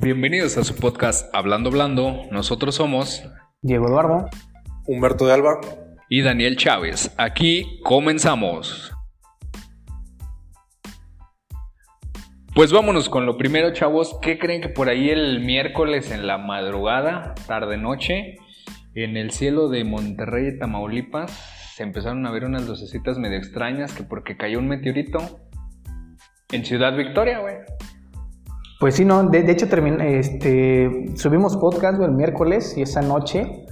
Bienvenidos a su podcast Hablando Blando. Nosotros somos Diego Eduardo. Humberto de Alba. y Daniel Chávez. Aquí comenzamos. Pues vámonos con lo primero, chavos. ¿Qué creen que por ahí el miércoles en la madrugada, tarde noche, en el cielo de Monterrey y Tamaulipas, se empezaron a ver unas lucecitas medio extrañas que porque cayó un meteorito en Ciudad Victoria, güey. Pues sí, no, de, hecho termin- este, subimos podcast el miércoles y esa noche,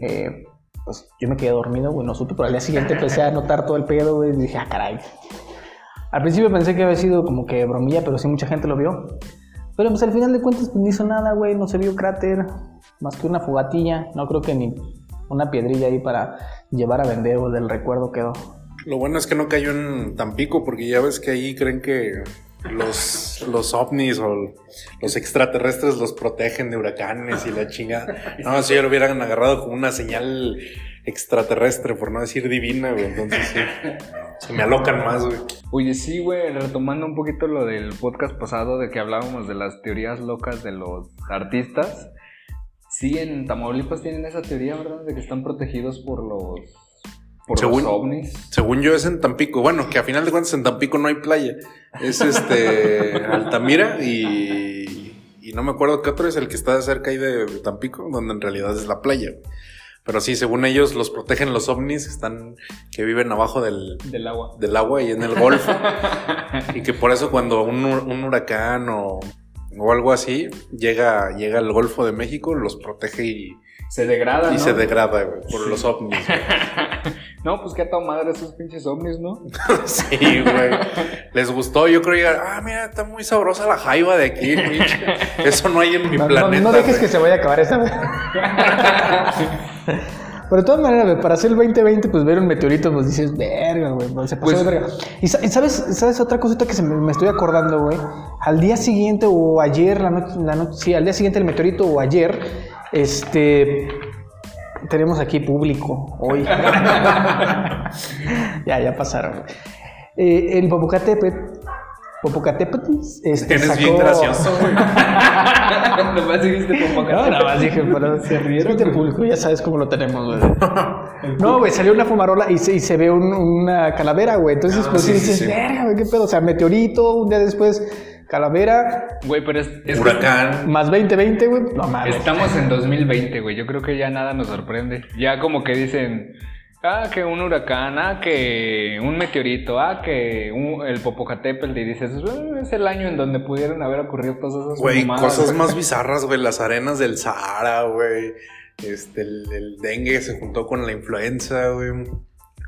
eh, pues yo me quedé dormido, güey, no pero al día siguiente empecé a notar todo el pedo, güey, y dije, ah, caray. Al principio pensé que había sido como que bromilla, pero sí mucha gente lo vio. Pero pues al final de cuentas pues, no hizo nada, güey, no se vio cráter, más que una fogatilla, no creo que ni una piedrilla ahí para llevar a vender o del recuerdo quedó. Lo bueno es que no cayó en Tampico, porque ya ves que ahí creen que los, los ovnis o los extraterrestres los protegen de huracanes y la chingada. No, si ya lo hubieran agarrado como una señal extraterrestre, por no decir divina, güey. Entonces sí, se me alocan más, güey. Oye, sí, güey, retomando un poquito lo del podcast pasado de que hablábamos de las teorías locas de los artistas. Sí, en Tamaulipas tienen esa teoría, ¿verdad? De que están protegidos por los, por Según- los ovnis. Según yo es en Tampico. Bueno, que a final de cuentas en Tampico no hay playa. Es este Altamira y, y no me acuerdo qué otro es el que está cerca ahí de Tampico, donde en realidad es la playa. Pero sí, según ellos los protegen los ovnis que están que viven abajo del, Del agua. del agua y en el golfo. y que por eso cuando un, un huracán o, o algo así llega, llega al Golfo de México, los protege y, Se degrada, y ¿no? se degrada güey, por los ovnis. güey. no, pues qué toda madre esos pinches ovnis, ¿no? Sí, güey. Les gustó. Yo creo que, ah, mira, está muy sabrosa la jaiba de aquí, pinche. Eso no hay en mi No, no- planeta. no dejes güey. que se vaya a acabar esa. Pero de todas maneras, güey, para hacer el 2020, pues ver un meteorito, pues dices, verga, güey, pues, se pasó Pues- de verga. Y sa- y sabes, sabes otra cosita que se me, me estoy acordando, güey. Al día siguiente o ayer, la noche, la noche, sí, al día siguiente del meteorito o ayer, este. Tenemos aquí público hoy. ya, ya pasaron. Eh, en Popocatépetl, Popocatépetl, este, Tienes sacó... bien gracioso, güey. Nomás dijiste como No, nada más dije, pero se rieron del público, ya sabes cómo lo tenemos, güey. No, güey, salió una fumarola y se, y se ve un- una calavera, güey. Entonces, Ah, pues sí, sí, sí, dices, sí. verga, güey, qué pedo. O sea, meteorito, un día después, calavera, Güey, pero es, Huracán. más 2020, güey. No mames. estamos en 2020, güey. Yo creo que ya nada nos sorprende. Ya como que dicen, ah, que un huracán, ah, que un meteorito, ah, que un- el Popocatépetl. Y dices, "Ah, es el año en donde pudieron haber ocurrido todas esas Güey, mamadas". cosas más bizarras, güey. Las arenas del Sahara, güey. Este, el, el dengue se juntó con la influenza, güey.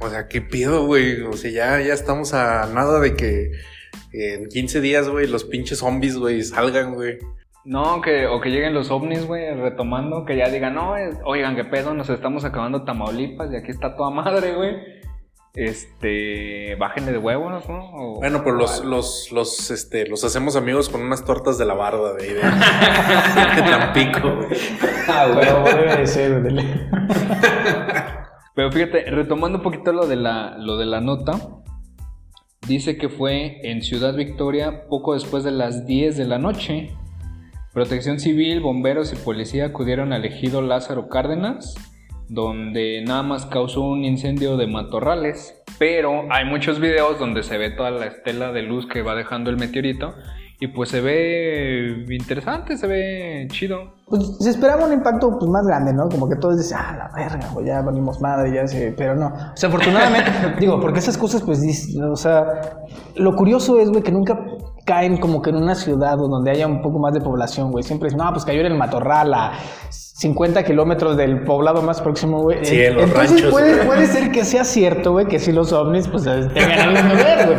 O sea, ¿qué pido, güey? O sea, ya, ya estamos a nada de que en 15 días, güey, los pinches zombies, güey, salgan, güey. No, que, o que lleguen los ovnis, güey, retomando, que ya digan, no, es- oigan, qué pedo, nos estamos acabando Tamaulipas y aquí está toda madre, güey. Este, bájenle de huevos, ¿no? O- Bueno, pero los, los, los, este, los hacemos amigos con unas tortas de la barda de ahí de, de Tampico. Ah, güey, debe de ser, güey. Pero fíjate, retomando un poquito lo de la, lo de la nota, dice que fue en Ciudad Victoria poco después de las 10 de la noche. Protección Civil, bomberos y policía acudieron al ejido Lázaro Cárdenas, donde nada más causó un incendio de matorrales. Pero hay muchos videos donde se ve toda la estela de luz que va dejando el meteorito. Y pues se ve interesante, se ve chido. Pues se esperaba un impacto pues, más grande, ¿no? Como que todos dicen, ah, la verga, güey, ya venimos madre, ya sé. Pero no. O sea, afortunadamente, digo, porque esas cosas, pues, o sea, lo curioso es, güey, que nunca caen como que en una ciudad o donde haya un poco más de población, güey. Siempre dicen, no, pues cayó en el Matorral a 50 kilómetros del poblado más próximo, güey. Sí, en los Entonces ranchos, Puede, puede ser que sea cierto, güey, que si los ovnis, pues, tengan el mismo ver, güey.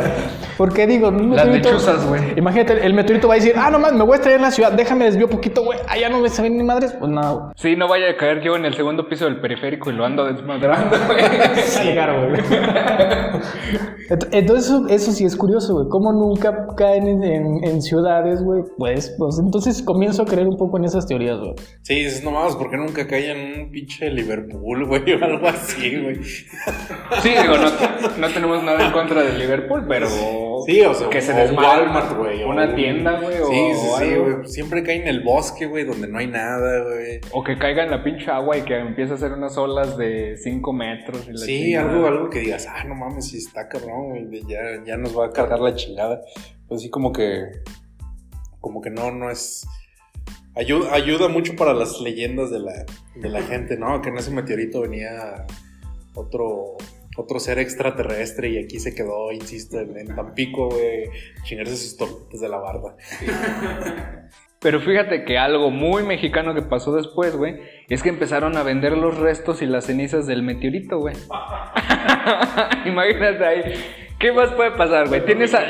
Porque digo, un Las meteorito- lechuzas, güey. Imagínate, el meteorito va a decir, ah, no más, me voy a extraer en la ciudad, déjame desvío poquito, güey. Allá no me se ven ni madres. Pues no, güey. Sí, no vaya a caer yo en el segundo piso del periférico y lo ando desmadrando, güey. Claro, güey. Ent- Entonces, eso, eso sí es curioso, güey. Cómo nunca caen en, en- en ciudades, güey. Pues, pues, entonces comienzo a creer un poco en esas teorías, güey. Sí, dices, no mames, ¿por qué nunca cae en un pinche Liverpool, güey? O algo así, güey. Sí, digo, no, no tenemos nada en contra del Liverpool, pero Sí, o sea, que se o Walmart, güey. Una un- tienda, güey. o Sí, sí, sí, güey. Siempre cae en el bosque, güey, donde no hay nada, güey. O que caiga en la pinche agua y que empiece a hacer unas olas de 5 metros. Y la Sí, chingada. algo, algo que digas, ah, no mames, sí está cabrón, güey, ya, ya nos va a cargar la chingada. Pues sí, como que, como que no, no es... Ayuda, ayuda mucho para las leyendas de la, de la gente, ¿no? Que en ese meteorito venía otro, otro ser extraterrestre y aquí se quedó, insisto, en, en Tampico, güey, chingarse sus tortitas de la barda. Pero fíjate que algo muy mexicano que pasó después, güey, es que empezaron a vender los restos y las cenizas del meteorito, güey. Imagínate ahí. ¿Qué más puede pasar, güey? Tienes a,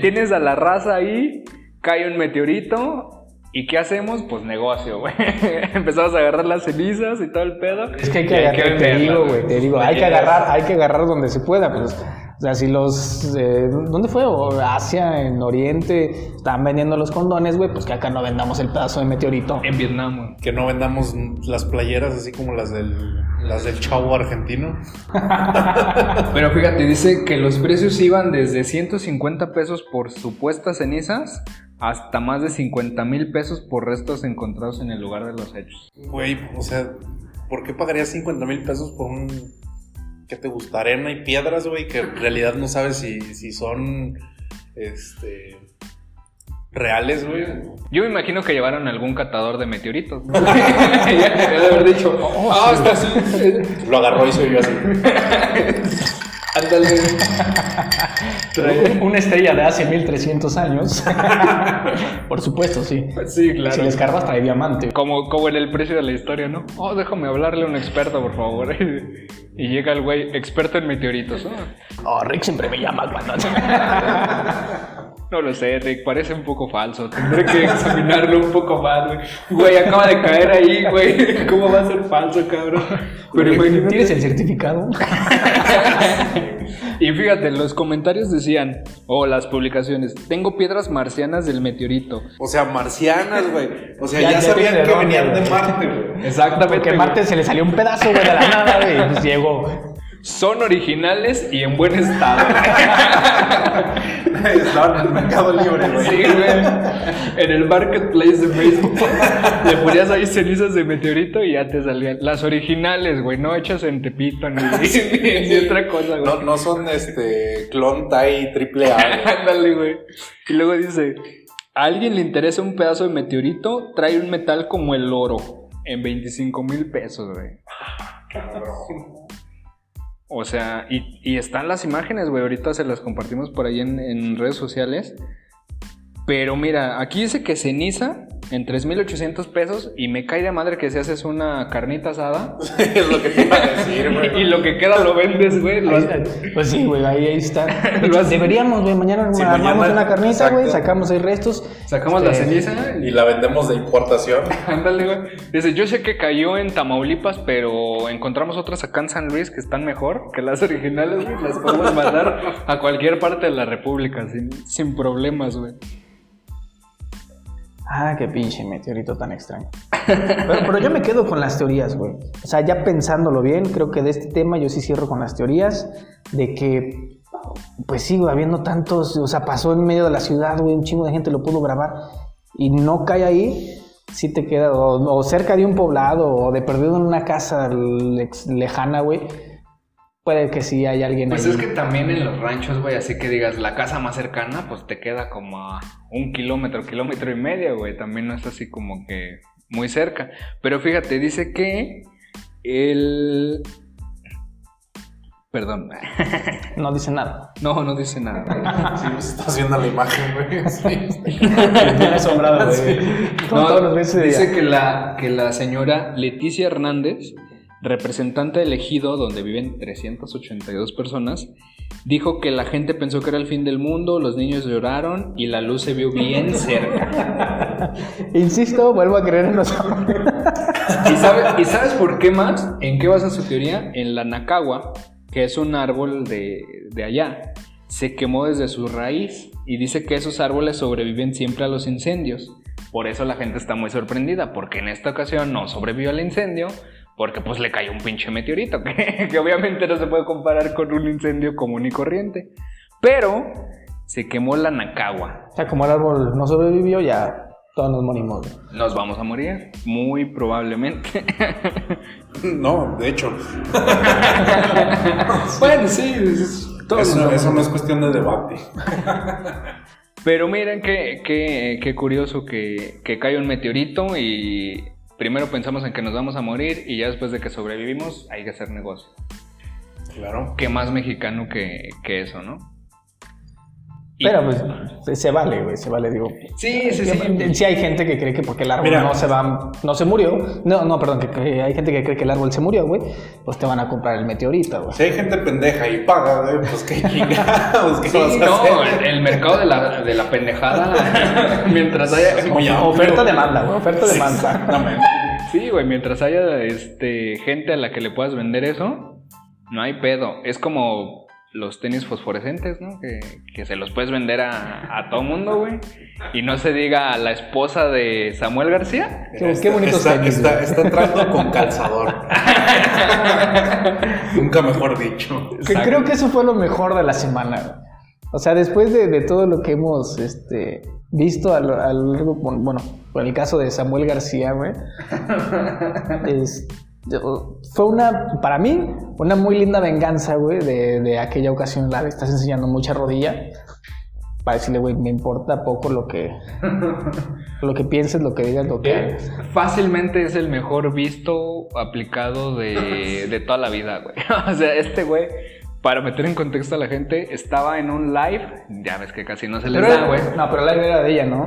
tienes a la raza ahí, cae un meteorito. ¿Y qué hacemos? Pues negocio, güey. Empezamos a agarrar las cenizas y todo el pedo. Es que hay que agarrar, te digo, güey, te digo, hay que agarrar, hay que agarrar donde se pueda, pues. O sea, si los, eh, ¿dónde fue? O Asia, en Oriente, estaban vendiendo los condones, güey, pues que acá no vendamos el pedazo de meteorito. En Vietnam, güey. Que no vendamos las playeras así como las del, las del chavo argentino. Pero fíjate, dice que los precios iban desde 150 pesos por supuestas cenizas hasta más de 50 mil pesos por restos encontrados en el lugar de los hechos. Güey, o sea, ¿por qué pagarías 50 mil pesos por un... ¿Qué te gusta? Arena y piedras, güey, que en realidad no sabes si, si son, este... Reales, güey. Yo me imagino que llevaron algún catador de meteoritos. ¿no? ya debe haber dicho, ah, está así. Lo agarró y se vio así. Ándale. Trae- Una estrella de hace 1300 años. Por supuesto, sí. Sí, claro. Si les cargas trae diamante. Como, como en el precio de la historia, ¿no? Oh, déjame hablarle a un experto, por favor. Y llega el güey, experto en meteoritos. ¿no? Oh, Rick siempre me llama cuando. No lo sé, Rick, parece un poco falso. Tendré que examinarlo un poco más, güey. Güey, acaba de caer ahí, güey. ¿Cómo va a ser falso, cabrón? Pero. ¿Tienes el certificado? Y fíjate, los comentarios decían, o las publicaciones, tengo piedras marcianas del meteorito. O sea, marcianas, güey. O sea, Ya- ya, ya sabían que venían de. Marte, güey. Exactamente. Porque. Marte se le salió un pedazo, güey, de la nada, güey. y Pues llegó. Son originales y en buen estado. Estaban en el mercado libre, güey. Sí, güey. En el marketplace de Facebook. Le ponías ahí cenizas de meteorito y ya te salían. Las originales, güey, no hechas en Tepito ni, ni otra cosa, güey. No, no son este clon Tai triple A. Ándale, güey. Y luego dice, ¿a alguien le interesa un pedazo de meteorito? Trae un metal como el oro en 25 mil pesos, güey. O sea, y, están las imágenes, güey. Ahorita se las compartimos por ahí en, en redes sociales. Pero mira, aquí dice que ceniza en 3.800 pesos y me cae de madre que si haces una carnita asada es lo que te iba a decir, y güey. lo que queda lo vendes, güey. Pues sí, güey, ahí, ahí está. Deberíamos, güey, mañana Sí, armamos mañana, una carnita, güey, sacamos ahí restos. Sacamos la Este, ceniza Y la vendemos de importación. Ándale, güey. Dice, yo sé que cayó en Tamaulipas, pero encontramos otras acá en San Luis que están mejor que las originales, güey. Las podemos mandar a cualquier parte de la República sin, sin problemas, güey. Ah, qué pinche meteorito tan extraño. Pero, yo me quedo con las teorías, güey. O sea, ya pensándolo bien, creo que de este tema yo sí cierro con las teorías de que, pues sí, habiendo tantos, o sea, pasó en medio de la ciudad, güey, un chingo de gente lo pudo grabar y no cae ahí, sí te queda, o, o cerca de un poblado, o de perdido en una casa lejana, güey. Puede que sí hay alguien Pues ahí. es que también en los ranchos, güey, así que digas, la casa más cercana, pues te queda como a un kilómetro, kilómetro y medio, güey. También no es así como que muy cerca. Pero fíjate, dice que el... Perdón. No dice nada. No, no dice nada. güey. Sí, se está haciendo la imagen, güey. Sí. Asombrado, güey. Con todos los meses de dice día. que la, que la señora Leticia Hernández, representante elegido donde viven 382 personas, dijo que la gente pensó que era el fin del mundo, los niños lloraron y la luz se vio bien cerca. Insisto, vuelvo a creer en los ¿Y, sabe- ¿Y sabes por qué más? ¿En qué basa su teoría? En la nacagua, que es un árbol de, de allá, se quemó desde su raíz y dice que esos árboles sobreviven siempre a los incendios. Por eso la gente está muy sorprendida, porque en esta ocasión no sobrevivió al incendio, porque pues le cayó un pinche meteorito, que, que obviamente no se puede comparar con un incendio común y corriente. Pero se quemó la Nacagua. O sea, como el árbol no sobrevivió, ya todos nos morimos. Nos vamos a morir, muy probablemente. No, de hecho, bueno, sí, es- todos eso, no es cuestión de debate. Pero miren qué, qué, qué curioso que, que cae un meteorito y primero pensamos en que nos vamos a morir y ya después de que sobrevivimos hay que hacer negocio. Claro. Qué más mexicano que, que eso, ¿no? Pero pues se- vale, güey, se vale, digo. Sí, sí, sí. Sí hay gente que cree que porque el árbol Mira. no se va, no se murió, no, no, perdón, que, que hay gente que cree que el árbol se murió, güey, pues te van a comprar el meteorito, güey. Si hay gente pendeja y paga, güey, pues qué chingados, ¿qué Sí, vas a no, hacer? el, el mercado de la, de la pendejada, mientras haya... Muy amplio. Oferta demanda, güey, oferta demanda. No, man. Sí, güey, mientras haya este, gente a la que le puedas vender eso, no hay pedo. Es como los tenis fosforescentes, ¿no? Que, que se los puedes vender a, a todo mundo, güey. Y no se diga a la esposa de Samuel García. Qué- qué Está- bonitos está, tenis, está, entrando con calzador. Nunca mejor dicho. Que creo que eso fue lo mejor de la semana, güey. O sea, después de, de todo lo que hemos este, visto a lo a lo largo, bueno, bueno, por el caso de Samuel García, güey, es- yo- fue una, para mí, una muy linda venganza, güey, de, de aquella ocasión, la de estás enseñando mucha rodilla. Para decirle, güey, me importa poco lo que, lo que pienses, lo que digas, lo que hagas. Fácilmente es el mejor visto aplicado de, de toda la vida, güey. O sea, este güey, para meter en contexto a la gente, estaba en un live. Ya ves que casi no se les Pero da, güey. no, pero la idea era de ella, ¿no?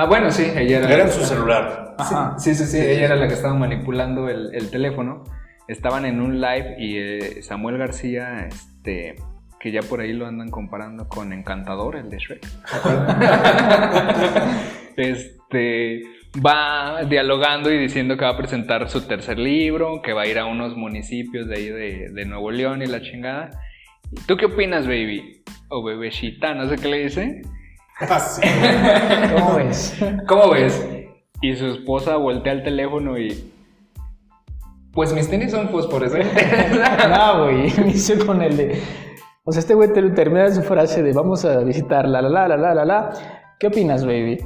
Ah, bueno, sí, ella era. Era en su celular. Ajá. Sí, sí, sí, ella era la que estaba manipulando el, el teléfono. Estaban en un live y eh, Samuel García, este, que ya por ahí lo andan comparando con Encantador, el de Shrek. este, va dialogando y diciendo que va a presentar su tercer libro, que va a ir a unos municipios de ahí de, de Nuevo León y la chingada. ¿Tú qué opinas, baby? O bebecita, no sé qué le dice. Así. ¿Cómo ves? ¿Cómo ves? Y su esposa voltea el teléfono y. Pues mis tenis son fosforescentes. No, güey, inició con el de. O sea, este güey te- termina su frase de vamos a visitar la la la la la la la. ¿Qué opinas, baby?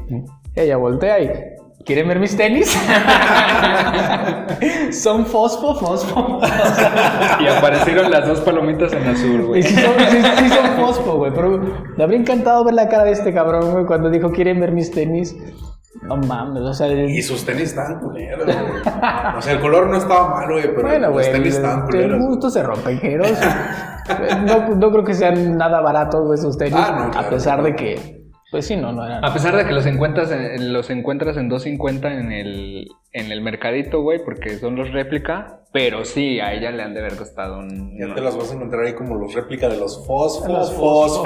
Ella voltea y. ¿Quieren ver mis tenis? son fosfo, fosfo. y aparecieron las dos palomitas en azul, güey. sí son, sí, sí son fosfo, güey. Pero me habría encantado ver la cara de este cabrón, güey, cuando dijo quieren ver mis tenis. No mames, o sea. Y sus tenis estaban culeros, güey. O sea, el color no estaba malo, güey, pero Bueno, los güey, tenis estaban culeros. gusto se rompe, Queiroz. no, no creo que sean nada baratos güey, esos tenis, Ah, no, claro, a pesar no. de que, pues sí, no, no eran. A pesar de que los encuentras en, los encuentras en 250 en el, en el mercadito, güey, porque son los réplica. Pero sí, a ella le han de haber costado un. Ya te las vas a encontrar ahí como los réplica de los fosfos, Los fosfo.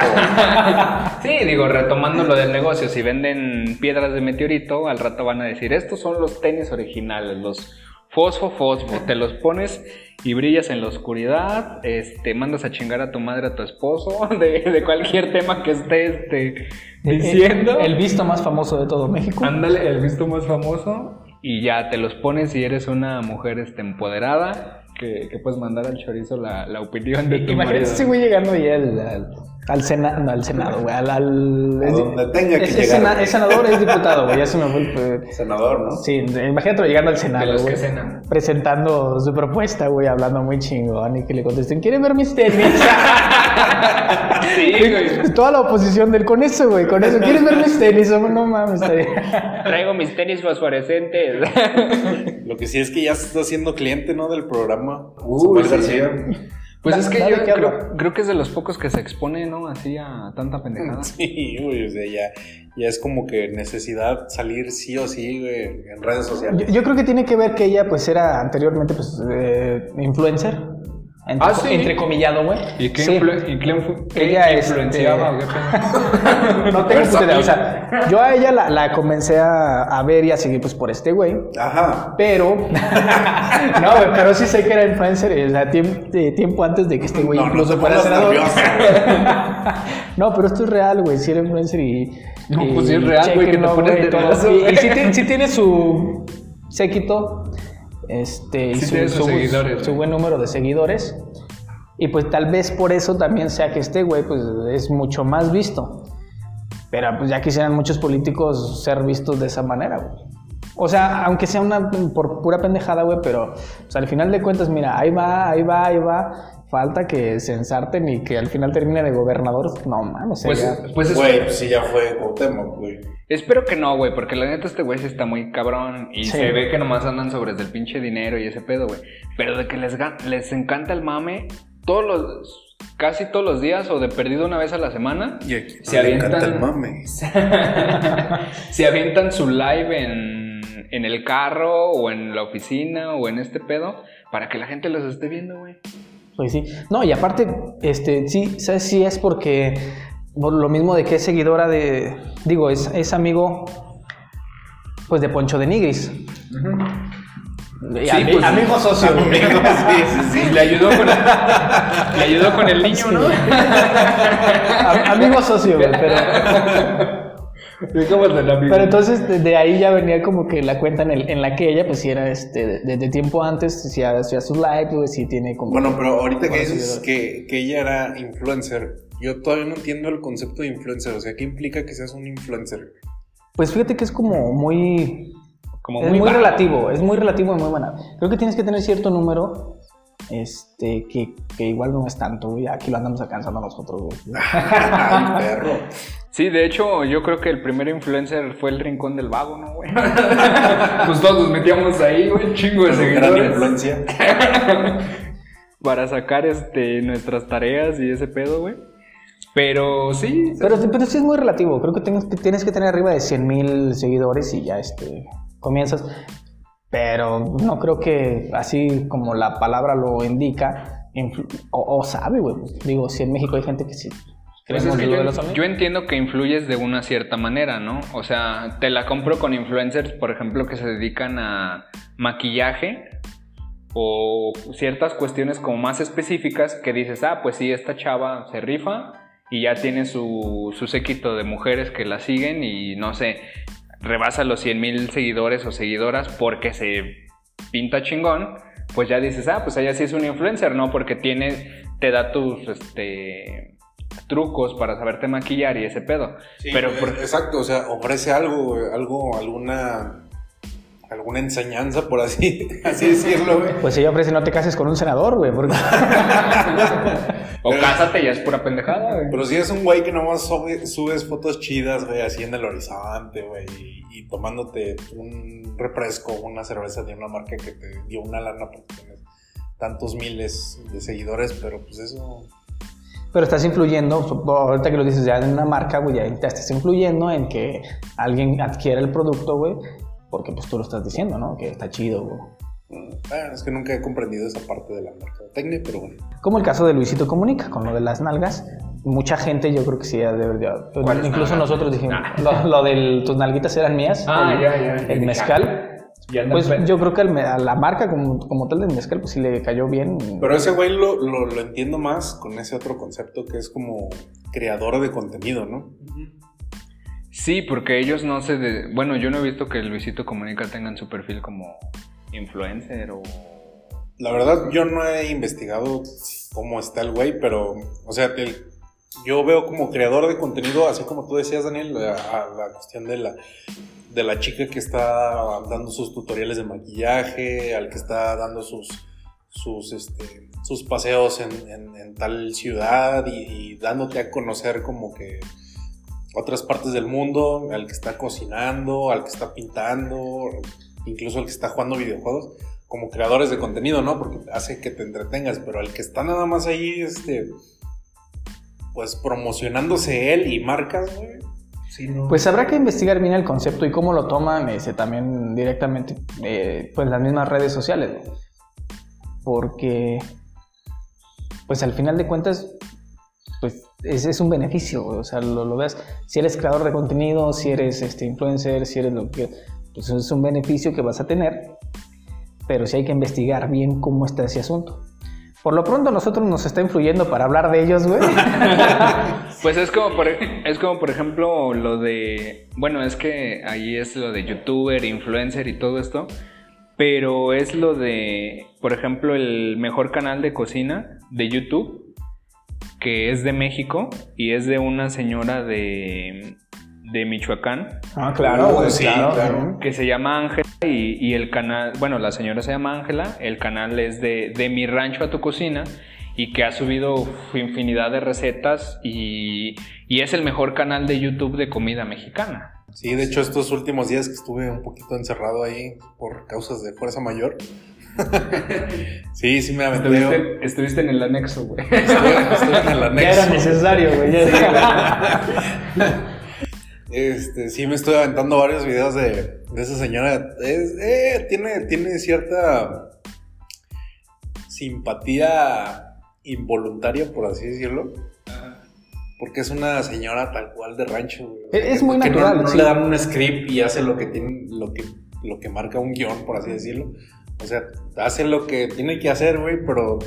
Sí, digo, retomando lo del negocio, si venden piedras de meteorito, al rato van a decir, estos son los tenis originales, los fosfo fosfo, te los pones y brillas en la oscuridad, este, mandas a chingar a tu madre, a tu esposo, de, de cualquier tema que esté este, diciendo. El, el visto más famoso de todo México. Ándale, el visto más famoso y ya te los pones y eres una mujer este, empoderada que, que puedes mandar al chorizo la, la opinión de tu Imagínate marido. ese güey llegando ya al, al, Senado, no, al Senado, güey, al... al A donde tenga que es, es llegar, sena- es senador, es diputado, güey, ya se me fue el... Senador, ¿no? Sí, imagínate llegando al Senado, güey, cenan. presentando su propuesta, güey, hablando muy chingón y que le contesten, ¿quieren ver mis tenis? Sí, güey. Toda la oposición del con eso, güey, con eso. ¿Quieres ver mis tenis? No, no mames. Traigo mis tenis fosforescentes. Lo que sí es que ya se está siendo cliente, ¿no? Del programa. Uy, Samuel sí. Pues Da- es que yo qué creo, creo que es de los pocos que se expone, ¿no? Así a tanta pendejada. Sí, güey, o sea, ya, ya es como que necesidad salir sí o sí, güey, en redes sociales. Yo, yo creo que tiene que ver que ella, pues, era anteriormente, pues, eh, influencer. Entre, Ah, sí. Entrecomillado, güey. ¿Y qué, Sí. influ- y qué Ella, este, influenciaba? pedo? No tengo Versátil. puta idea, O sea, yo a ella la, la comencé a, a ver y a seguir, pues, por este güey. Ajá. Pero, no, güey, pero sí sé que era influencer, o sea, eh, tiempo antes de que este güey No, no incluso fuera senador. no, pero esto es real, güey, sí era influencer y... No, y pues sí es real, güey, que te güey, todo. Y, sí, tiene- sí tiene su séquito, este, y Sí su, sus su- su güey. buen número de seguidores. Y pues tal vez por eso también sea que este güey, pues, es mucho más visto. Pero pues ya quisieran muchos políticos ser vistos de esa manera, güey. O sea, aunque sea una por pura pendejada, güey, pero pues, al final de cuentas, mira, ahí va, ahí va, ahí va. Falta que se ensarten y que al final termine de gobernador. No mames, Pues, sería- pues Güey, espero, pues sí, ya fue Cuauhtémoc, güey. espero que no, güey, porque la neta este güey sí está muy cabrón y Sí. se ve que nomás andan sobre el pinche dinero y ese pedo, güey. Pero de que les, les encanta el mame todos los, casi todos los días o de perdido una vez a la semana, Y aquí Se le encanta avientan- el mame. se avientan su live en, en el carro o en la oficina o en este pedo para que la gente los esté viendo, güey. Pues sí. No, y aparte, este, sí, ¿sabes? Sí es porque por lo mismo de que es seguidora de. Digo, es, es amigo. Pues de Poncho de Nigris. Y Sí, ami- pues, amigo socio. güey. Sí, sí, sí. Le ayudó con, le ayudó con el niño, ¿no? Am- amigo socio, pero. Pero entonces de, de ahí ya venía como que la cuenta en, el- en la que ella, pues sí era este, de- desde tiempo antes, sí hacía sus live, güey, sí tiene como. Bueno, pero ahorita que Bueno, dices que, que ella era influencer, yo todavía no entiendo el concepto de influencer. O sea, ¿qué implica que seas un influencer? Pues fíjate que es como muy. Como es muy, relativo, es muy relativo y muy buena. Creo que tienes que tener cierto número, este, que, que igual no es tanto, güey. Aquí lo andamos alcanzando nosotros, güey. Ay, perro. Sí, de hecho, yo creo que el primer influencer fue el Rincón del Vago, ¿no, güey? pues todos nos metíamos ahí, güey, chingo de Gran seguidores. influencia. para sacar este, nuestras tareas y ese pedo, güey. Pero sí, Pero, pero sí es muy relativo. Creo que tienes, que tienes que tener arriba de 100 mil seguidores y ya este, comienzas. Pero no creo que así como la palabra lo indica, o, o sabe, güey. Digo, si en México hay gente que sí. Pues es que yo, yo entiendo que influyes de una cierta manera, ¿no? O sea, te la compro con influencers, por ejemplo, que se dedican a maquillaje o ciertas cuestiones como más específicas que dices, ah, pues sí, esta chava se rifa y ya tiene su, su séquito de mujeres que la siguen y no sé, rebasa los 100 mil seguidores o seguidoras porque se pinta chingón, pues ya dices, ah, pues ella sí es un influencer, ¿no? Porque tiene, te da tus, este trucos para saberte maquillar y ese pedo. Sí, Pero eh, por- exacto, o sea, ofrece algo, algo, alguna, alguna enseñanza, por así, así decirlo, güey. Pues ella ofrece no te cases con un senador, güey. Porque... O Pero- cásate ya es pura pendejada, güey. Pero si es un güey que nomás sube- subes fotos chidas, güey, así en el horizonte, güey, y, y tomándote un refresco, una cerveza de una marca que te dio una lana porque tienes tantos miles de seguidores, pero pues eso... Pero estás influyendo, ahorita que lo dices ya en una marca, güey, ya ya estás influyendo en que alguien adquiera el producto, güey, porque pues tú lo estás diciendo, ¿no? Que está chido, güey. Bueno, es que nunca he comprendido esa parte de la mercadotecnia, pero bueno. Como el caso de Luisito Comunica, con lo de las nalgas. Mucha gente, yo creo que sí, ya debe de- ¿Cuáles Incluso nosotros dijimos, Ah. lo, lo del tus nalguitas eran mías. Ah, el, ya, ya. El mezcal. Ya Pues yo creo que a la marca como, como tal del mezcal, pues sí le cayó bien. Pero ese güey lo, lo, lo entiendo más con ese otro concepto que es como creador de contenido, ¿no? Sí, porque ellos no se... de- Bueno, yo no he visto que Luisito Comunica tengan su perfil como influencer o... La verdad, yo no he investigado cómo está el güey, pero, o sea, el- yo veo como creador de contenido, así como tú decías, Daniel, la cuestión de la, de la chica que está dando sus tutoriales de maquillaje, al que está dando sus, sus, este, sus paseos en, en- tal ciudad y dándote a conocer como que otras partes del mundo, al que está cocinando, al que está pintando, incluso al que está jugando videojuegos como creadores de contenido, ¿no? Porque hace que te entretengas, pero al que está nada más ahí, este, pues promocionándose él y marcas, güey. Pues habrá que investigar bien el concepto y cómo lo toman ese, también directamente eh, pues las mismas redes sociales. ¿no? Porque pues al final de cuentas pues es, un beneficio, o sea, lo, lo veas, si eres creador de contenido, si eres este influencer, si eres lo que pues es un beneficio que vas a tener, pero sí hay que investigar bien cómo está ese asunto. Por lo pronto nosotros nos está influyendo para hablar de ellos, güey. Pues es como, por, es como por ejemplo lo de, bueno, es que ahí es lo de youtuber, influencer y todo esto, pero es lo de, por ejemplo, el mejor canal de cocina de YouTube, que es de México y es de una señora de, de Michoacán. Ah, claro, güey, sí, claro. claro. que se llama Ángela y, y el canal, bueno, la señora se llama Ángela, el canal es de, de mi rancho a tu cocina y que ha subido infinidad de recetas y, y es el mejor canal de YouTube de comida mexicana. Sí, de hecho, estos últimos días que estuve un poquito encerrado ahí por causas de fuerza mayor. sí, sí me aventé. Estuviste, estuviste en el anexo, güey. Estuve, estuve en el Ya anexo. era necesario, güey. Este, sí, me estoy aventando varios videos de, de esa señora. Es- eh, tiene, tiene cierta simpatía involuntaria, por así decirlo. Porque es una señora tal cual de rancho. güey. Es muy no- natural, No, sí. le dan un script y hace lo que tiene, lo que, lo que marca un guion, por así decirlo. O sea, hace lo que tiene que hacer, güey, pero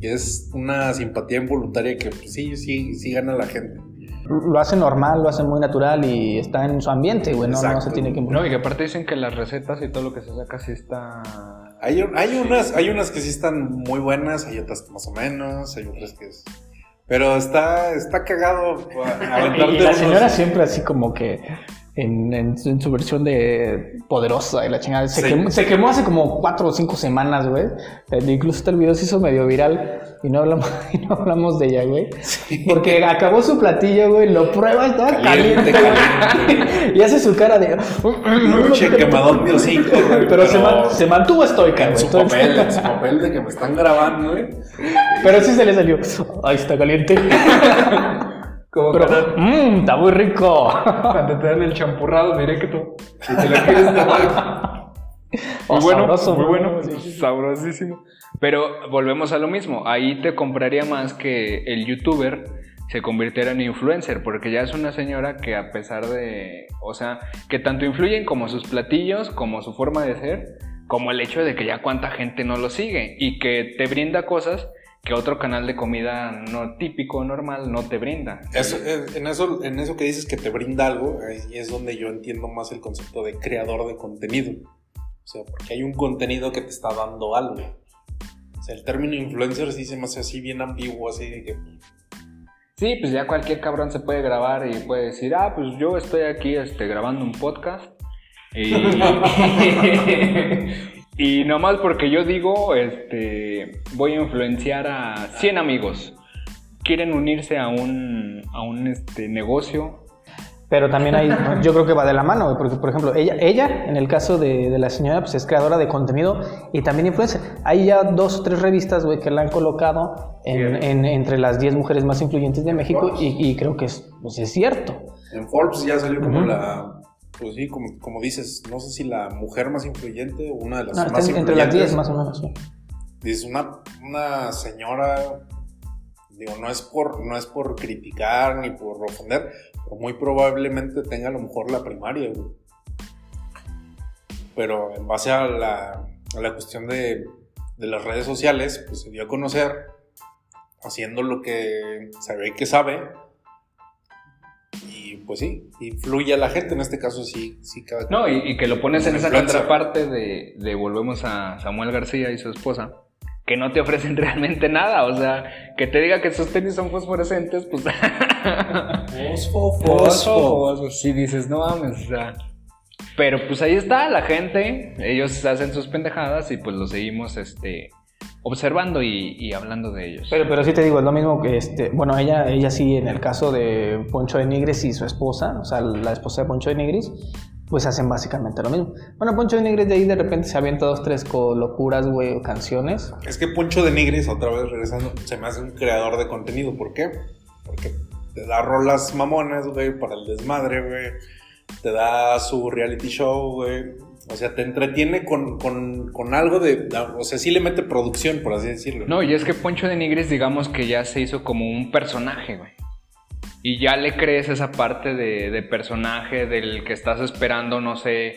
es una simpatía involuntaria que pues, sí, sí, sí gana la gente. Lo hace normal, lo hace muy natural y está en su ambiente, güey. No, se tiene que No, y que aparte dicen que las recetas y todo lo que se saca sí está... Hay, hay, unas, hay unas que sí están muy buenas, hay otras que más o menos, hay otras que es... Pero está, está cagado Y la unos- señora siempre así como que en, en su- en su versión de poderosa y la chingada. Se, Sí. quemó, se quemó hace como cuatro o cinco semanas, güey. Eh, Incluso este video se hizo medio viral y no hablamos, y no hablamos de ella, güey. Porque acabó su platillo, güey, lo prueba, está Caliente, caliente. Y hace su cara de... Hocico, güey, Pero, se, man- se mantuvo estoica, güey. su papel, en su papel de que me están grabando, güey. Pero sí se le salió. Ay, está caliente. Como Pero, mmm, está muy rico. cuando te dan el champurrado directo y te lo quieres tomar. Muy bueno, sabroso, muy ¿no? bueno, Sí, sí. sabrosísimo. Pero volvemos a lo mismo. Ahí te compraría más que el youtuber se convirtiera en influencer, porque ya es una señora que a pesar de, o sea, que tanto influyen como sus platillos, como su forma de ser, como el hecho de que ya cuánta gente no lo sigue y que te brinda cosas que otro canal de comida no típico, normal, no te brinda. Eso, eh, en, eso, en eso que dices que te brinda algo, ahí es donde yo entiendo más el concepto de creador de contenido. O sea, porque hay un contenido que te está dando algo. O sea, el término influencer sí se me hace así bien ambiguo, así de que... Sí, pues ya cualquier cabrón se puede grabar y puede decir, ah, pues yo estoy aquí este, grabando un podcast. Y, y nomás porque yo digo, este, voy a influenciar a 100 amigos. Quieren unirse a un, a un este, negocio. Pero también hay, yo creo que va de la mano, porque por ejemplo, ella, ella en el caso de, de la señora, pues es creadora de contenido y también influencer. Hay ya dos o tres revistas, güey, que la han colocado en, en- entre las 10 mujeres más influyentes de México y, y creo que es, pues es cierto. En Forbes ya salió como la... Pues sí, como, como dices, no sé si la mujer más influyente o una de las No, está más en- entre las 10 influyentes. más o menos. sí. Dices, una, una señora, digo, no es, por, no es por criticar ni por ofender, pero muy probablemente tenga a lo mejor la primaria, güey. Pero en base a la, a la cuestión de, de las redes sociales, pues se dio a conocer haciendo lo que se ve que sabe. Y pues sí, influye a la gente, en este caso sí, sí cada No, y, y que lo pones en esa contraparte de, de volvemos a Samuel García y su esposa, que no te ofrecen realmente nada. O sea, que te diga que sus tenis son fosforescentes, pues. Fosfo, Fosfo, Sí, dices, no mames, o sea. Pero pues ahí está la gente, ellos hacen sus pendejadas y pues lo seguimos este, observando y, y hablando de ellos. Pero, pero sí te digo, es lo mismo que este. Bueno, ella, ella sí, en el caso de Poncho de Nigris y su esposa, o sea, la esposa de Poncho de Nigris, pues hacen básicamente lo mismo. Bueno, Poncho de Nigris de ahí de repente se avienta dos, tres con locuras, güey, o canciones. Es que Poncho de Nigris, otra vez regresando, se me hace un creador de contenido. ¿Por qué? Porque te da rolas mamonas, güey, para el desmadre, güey. Te da su reality show, güey. O sea, te entretiene con, con, con algo de... O sea, sí le mete producción, por así decirlo. No, y es que Poncho de Nigris, digamos que ya se hizo como un personaje, güey. Y ya le crees esa parte de, de personaje del que estás esperando, no sé,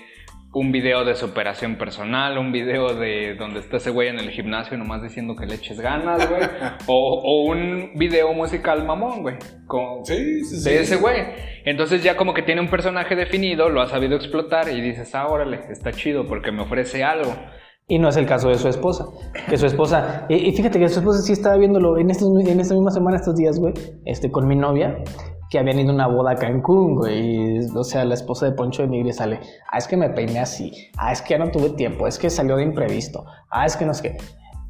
un video de superación personal, un video de donde está ese güey en el gimnasio nomás diciendo que le eches ganas, güey. o, o un video musical mamón, güey. Con, Sí, sí, sí. de ese güey. Entonces ya como que tiene un personaje definido, lo ha sabido explotar y dices, ah, órale, está chido porque me ofrece algo. Y no es el caso de su esposa. Que su esposa. Y, y fíjate que su esposa sí estaba viéndolo en, estos, en esta misma semana, estos días, güey, este, con mi novia. Que habían ido a una boda a Cancún, güey. Y, o sea, la esposa de Poncho de Nigri sale, ah, es que me peiné así, ah, es que ya no tuve tiempo, es que salió de imprevisto, ah, es que no sé qué.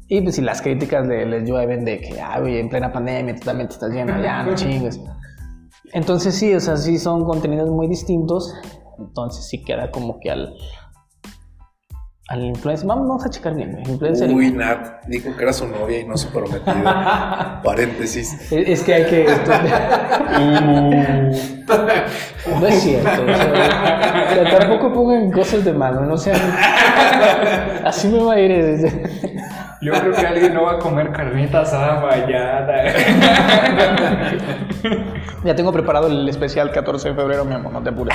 Y pues si las críticas le- les llueven de que, ah, güey, en plena pandemia tú también te estás lleno, ya, no chingues. Entonces sí, o sea, sí son contenidos muy distintos. Entonces sí queda como que al... Al influencer, vamos, vamos a checar bien. Influencer. Uy, Nat dijo que era su novia y no su prometida. Paréntesis. Es, es que hay que. esto- no es cierto. O sea, o sea, tampoco pongan cosas de mano, no sean. Así me va a ir. Yo creo que alguien no va a comer carnita asada mañana. Ya tengo preparado el especial 14 de febrero, mi amor, no te apures.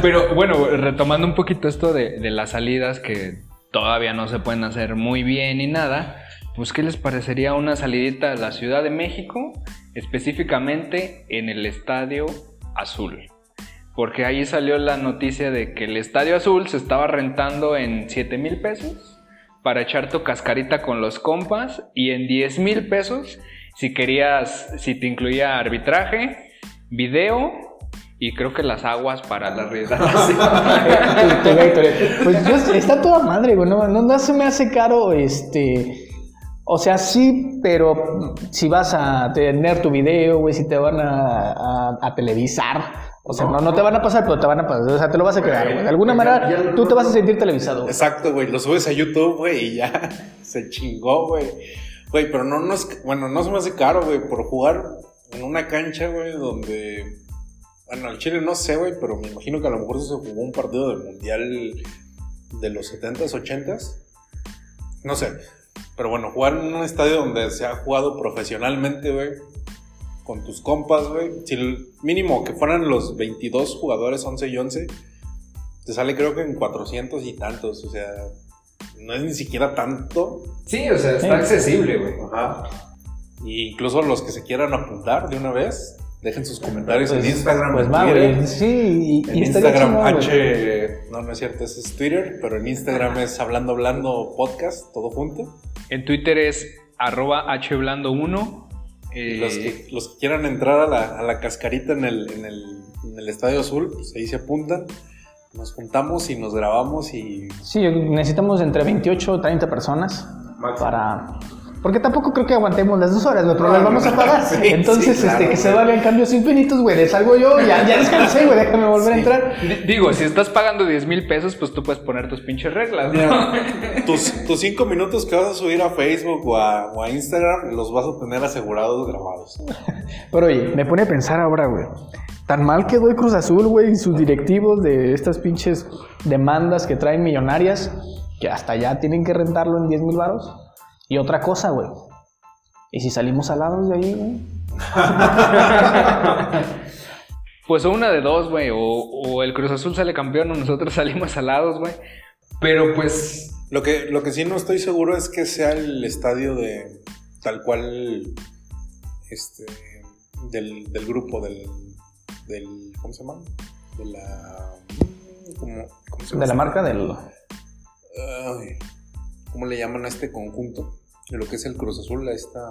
Pero bueno, retomando un poquito esto de, de las salidas que todavía no se pueden hacer muy bien ni nada, pues ¿qué les parecería una salidita a la Ciudad de México, específicamente en el Estadio Azul? Porque ahí salió la noticia de que el Estadio Azul se estaba rentando en 7 mil pesos para echar tu cascarita con los compas y en 10 mil pesos si querías, si te incluía arbitraje, video y creo que las aguas para la Gatorade. Pues yo, está toda madre, güey. No, no, no se me hace caro, este. O sea, sí, pero si vas a tener tu video, güey, si te van a, a- a televisar. O sea, no, no te van a pasar, pero te van a pasar. O sea, te lo vas a quedar, güey. De alguna manera, tú te vas a sentir televisado. güey. Exacto, güey. Lo subes a YouTube, güey, y ya se chingó, güey. Güey, pero no, no es. Bueno, no se me hace caro, güey, por jugar en una cancha, güey, donde. Bueno, al Chile no sé, güey, pero me imagino que a lo mejor se jugó un partido del Mundial de los 70s, 80s. No sé. Pero bueno, jugar en un estadio donde se ha jugado profesionalmente, güey. Con tus compas, güey. Si el mínimo que fueran los 22 jugadores, 11 y 11, te sale creo que en 400 y tantos. O sea, no es ni siquiera tanto. Sí, o sea, está accesible, güey. Ajá. Y incluso los que se quieran apuntar de una vez, dejen sus comentarios en Pues- Instagram, Pues en va, güey. Sí, y, En y Instagram. H, no, no es cierto, ese es Twitter, pero en Instagram es Hablando Hablando Podcast, todo junto. En Twitter es arroba hblando1. Y eh, los, que, los que quieran entrar a la, a la cascarita en el, en, el, en el Estadio Azul, pues ahí se apuntan. Nos juntamos y nos grabamos y Sí, necesitamos entre 28 o 30 personas para... Porque tampoco creo que aguantemos las dos horas, güey, pero las vamos a pagar. Sí, Entonces, sí, claro, este, que se valgan cambios infinitos, güey. Les salgo yo, ya, ya descansé, güey, déjame volver a entrar. di- Digo, si estás pagando 10 mil pesos, pues tú puedes poner tus pinches reglas, ¿no? tus, tus cinco minutos que vas a subir a Facebook o a, o a Instagram los vas a tener asegurados grabados. Pero oye, me pone a pensar ahora, güey. Tan mal quedó el Cruz Azul, güey, y sus directivos de estas pinches demandas que traen millonarias, que hasta ya tienen que rentarlo en 10 mil varos. Y otra cosa, güey. ¿Y si salimos salados de ahí, güey? Pues o una de dos, güey. O, o el Cruz Azul sale campeón o nosotros salimos alados, güey. Pero pues. Lo que, lo que sí no estoy seguro es que sea el estadio de tal cual este del, del grupo del, del ¿cómo se llama? De la ¿cómo, cómo se llama? De la marca del... Ay, ¿Cómo le llaman a este conjunto? De lo que es el Cruz Azul, a esta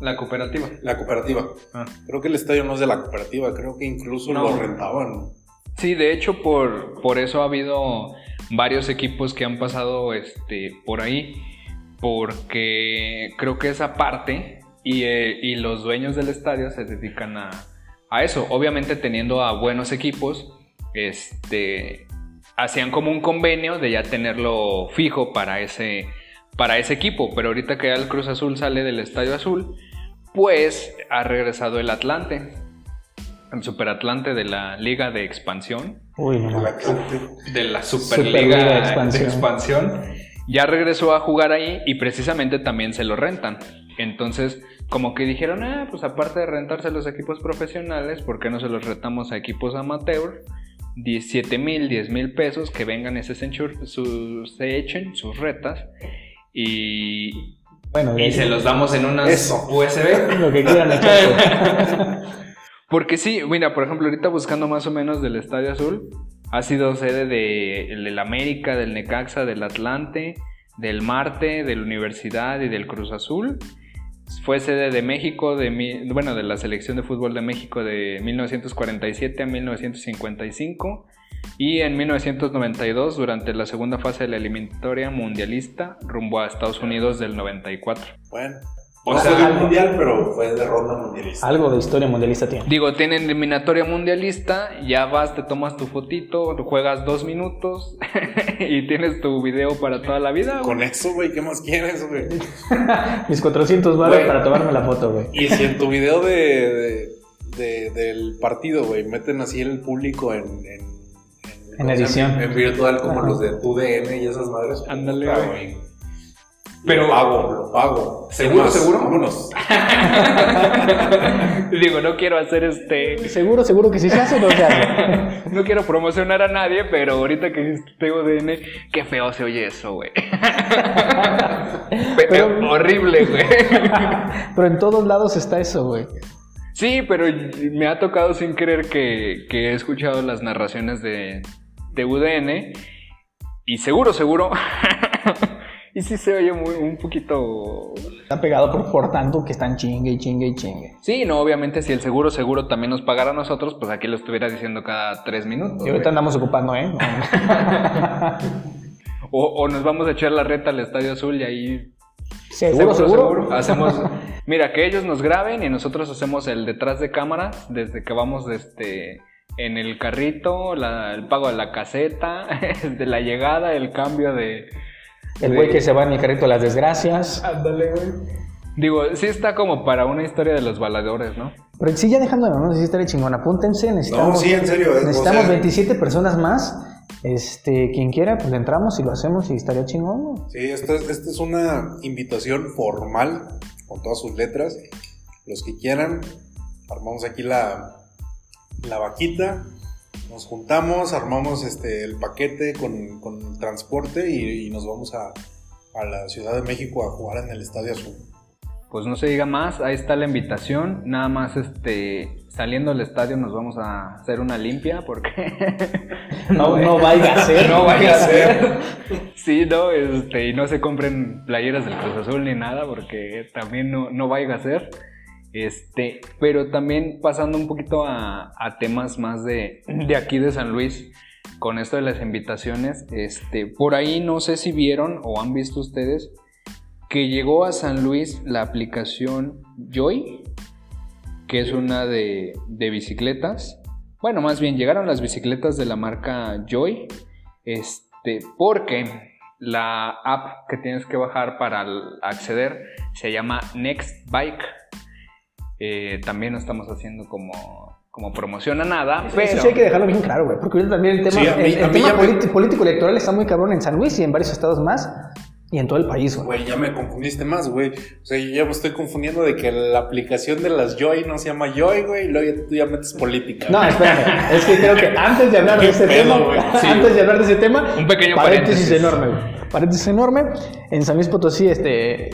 La cooperativa. la cooperativa. Ah. Creo que el estadio no es de la cooperativa, creo que incluso No. lo rentaban. Sí, de hecho, por, por eso ha habido varios equipos que han pasado este, por ahí. Porque creo que esa parte y, eh, y los dueños del estadio se dedican a, a eso. Obviamente teniendo a buenos equipos, este, hacían como un convenio de ya tenerlo fijo para ese, para ese equipo. Pero ahorita que ya el Cruz Azul sale del Estadio Azul, pues ha regresado el Atlante. El Superatlante de la Liga de Expansión Uy, no, El Atlante. de la Superliga Superliga de de Expansión. ya regresó a jugar ahí y precisamente también se lo rentan. Entonces, como que dijeron, ah, pues aparte de rentarse los equipos profesionales, ¿por qué no se los retamos a equipos amateur? 17 mil, 10 mil pesos, que vengan y se, se echen sus retas y, Bueno, y se los damos en unas Eso. USB. lo que quieran echar. Porque sí, mira, por ejemplo, ahorita buscando más o menos del Estadio Azul, ha sido sede de, del América, del Necaxa, del Atlante, del Marte, de la Universidad y del Cruz Azul. Fue sede de México, de bueno, de la selección de fútbol de México de 1947 a 1955 y en 1992 durante la segunda fase de la eliminatoria mundialista rumbo a Estados Unidos del 94. Bueno. O no sea, fue mundial, pero fue de ronda mundialista. Algo de historia mundialista tiene. Digo, tiene eliminatoria mundialista, ya vas, te tomas tu fotito, juegas dos minutos y tienes tu video para toda la vida. güey. Con eso, güey, ¿qué más quieres, güey? Mis 400 baros para tomarme la foto, güey. Y si en tu video de, de- de- del partido, güey, meten así el público en... En, En edición. En virtual, como Ajá. los de TUDN y esas madres. Ándale, puta, güey. Pero lo pago, lo pago. ¿Seguro, seguro? Vámonos. Digo, no quiero hacer este. Seguro, seguro que sí se hace o no se hace. No quiero promocionar a nadie, pero ahorita que tengo DN, qué feo se oye eso, güey. Pero- Horrible, güey. Pero en todos lados está eso, güey. Sí, pero me ha tocado sin querer que, que he escuchado las narraciones de, de UDN y seguro, seguro. y sí se oye muy, un poquito... Está pegado por, por tanto que están chingue y chingue y chingue. Sí, no, obviamente si el seguro, seguro también nos pagara a nosotros, pues aquí lo estuviera diciendo cada tres minutos. Y ahorita andamos ocupando, ¿eh? O, o nos vamos a echar la reta al Estadio Azul y ahí Seguro, seguro. Hacemos, mira, que ellos nos graben y nosotros hacemos el detrás de cámaras desde que vamos este, en el carrito, la- el pago de la caseta, de la llegada, el cambio de... El güey que se va en el carrito de las desgracias. Ándale, güey. Digo, sí está como para una historia de los baladores, ¿no? Pero sí, ya dejando de no sí estaría chingón. Apúntense, necesitamos. No, sí, en serio, eh, Necesitamos o sea- 27 personas más. Este, quien quiera, pues le entramos y lo hacemos y estaría chingón. güey. Sí, esta, es- esta es una invitación formal, con todas sus letras. Los que quieran, armamos aquí la, la vaquita, nos juntamos, armamos este, el paquete con, con el transporte y, y nos vamos a, a la Ciudad de México a jugar en el Estadio Azul. Pues no se diga más, ahí está la invitación. Nada más este saliendo del estadio nos vamos a hacer una limpia porque No, no vaya a ser. no vaya a ser. Sí, no, este, y no se compren playeras del Cruz Azul ni nada porque también no, no vaya a ser. Este, pero también pasando un poquito a, temas más de, de aquí de San Luis, con esto de las invitaciones, este, por ahí no sé si vieron o han visto ustedes que llegó a San Luis la aplicación Joy, que es una de, de bicicletas. Bueno, más bien llegaron las bicicletas de la marca Joy, este, porque la app que tienes que bajar para acceder se llama Next Bike. Eh, también no estamos haciendo como, como promoción a nada, Eso pero sí hay que dejarlo bien claro, güey. Porque ahorita también el tema, Sí, mí- el, tema me- político electoral está muy cabrón en San Luis y en varios estados más y en todo el país, güey. Güey, ya me confundiste más, güey. O sea, yo ya me estoy confundiendo de que la aplicación de las Joy no se llama Joy, güey, y luego ya- tú ya metes política. No, espérame. Es que creo que antes de hablar de ese pedo, tema. Sí. antes de hablar de ese tema, Un pequeño paréntesis, paréntesis. enorme, güey. Paréntesis enorme. En San Luis Potosí, este,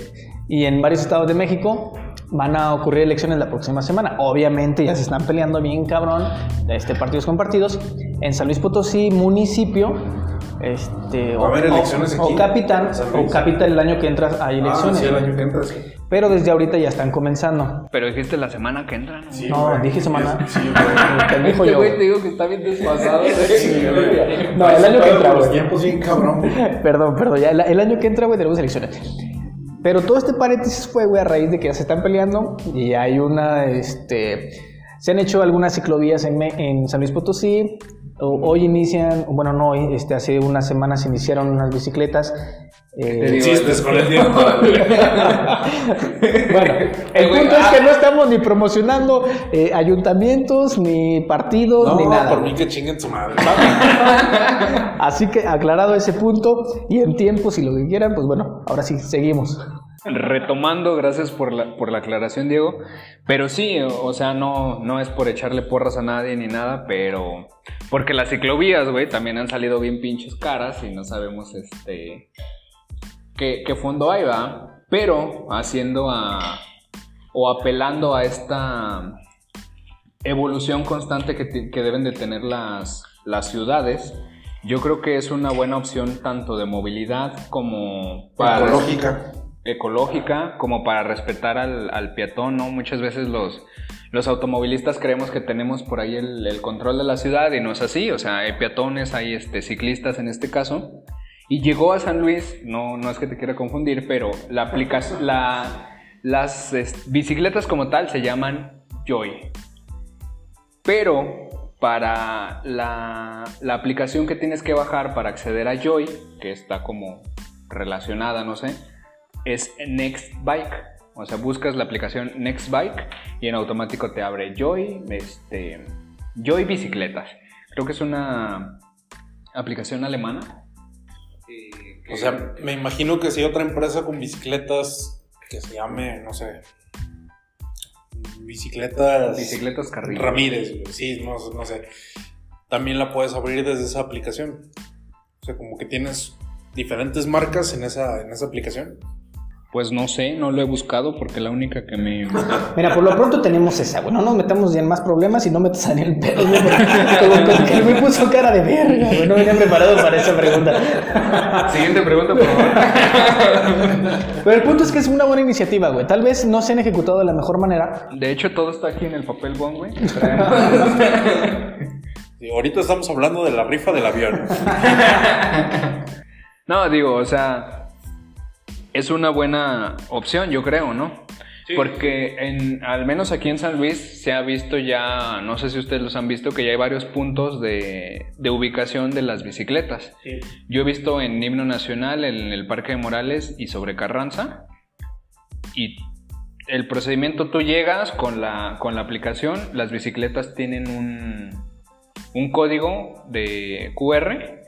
y en varios estados de México van a ocurrir elecciones la próxima semana. Obviamente ya se están peleando bien cabrón, este, partidos con partidos. En San Luis Potosí, municipio, este, haber elecciones o, aquí, capital, en San o capital el año que entra hay Ah, elecciones. sí, el año que entra, sí. Pero desde ahorita ya están comenzando. pero dijiste la semana que entra. ¿no? Sí, No, güey. dije semana. Sí, güey. Este yo. güey te digo que está bien desfasado. Sí, güey. No, el año que entra, Los güey. tiempos bien cabrón, güey. Perdón, perdón, ya el, el año que entra, güey, tenemos elecciones. Pero todo este paréntesis fue, güey, a raíz de que ya se están peleando y hay una, este, se han hecho algunas ciclovías en, en San Luis Potosí. Hoy inician, bueno, no hoy, este, hace unas semanas iniciaron unas bicicletas. eh, Existes con el tiempo. bueno, el punto es ah. que no estamos ni promocionando eh, ayuntamientos, ni partidos, No, ni nada. por mí que chinguen su madre. Así que aclarado ese punto y en tiempo, si lo que quieran, pues bueno, ahora sí, seguimos. Retomando, gracias por la, por la aclaración, Diego. Pero sí, o, sea, no, no es por echarle porras a nadie ni nada, pero. Porque las ciclovías, güey, también han salido bien pinches caras y no sabemos este. qué, fondo hay, ¿va? Pero haciendo a. o apelando a esta evolución constante que deben de tener las, las ciudades. Yo creo que es una buena opción tanto de movilidad como para, Ecológica. Ecológica como para respetar al, al peatón, ¿no? Muchas veces los, los automovilistas creemos que tenemos por ahí el, control de la ciudad y no es así, o sea, hay peatones, hay este, ciclistas en este caso. Y llegó a San Luis, no, no es que te quiera confundir, pero la aplicación, la, las bicicletas como tal se llaman Joy. Pero para la, la, aplicación que tienes que bajar para acceder a Joy, que está como relacionada, no sé, es Next Bike. O sea, buscas la aplicación Next Bike y en automático te abre Joy, este, Joy Bicicletas. Creo que es una aplicación alemana. Eh, que... O sea, me imagino que si otra empresa con bicicletas que se llame, no sé, bicicletas. Bicicletas Carrillo. Ramírez, sí, no, no, sé. También la puedes abrir desde esa aplicación. O sea, como que tienes diferentes marcas en esa, en esa aplicación. Pues no sé, no lo he buscado porque la única que me. Mira, por lo pronto tenemos esa, güey. No nos metamos ya en más problemas y no metas a el pedo, güey. Como que me puso cara de verga, güey. No venía preparado para esa pregunta. Siguiente pregunta, por favor. Pero el punto es que es una buena iniciativa, güey. Tal vez no se han ejecutado de la mejor manera. De hecho, todo está aquí en el papel bond, güey. Ahorita estamos hablando de la rifa del avión. no, digo, o sea es una buena opción, yo creo, ¿no? Sí. Porque en, al menos aquí en San Luis se ha visto ya, no sé si ustedes los han visto, que ya hay varios puntos de, de ubicación de las bicicletas. Sí. Yo he visto en Himno Nacional, en el Parque de Morales y sobre Carranza. Y el procedimiento, tú llegas con la, con la aplicación, las bicicletas tienen un, un código de QR,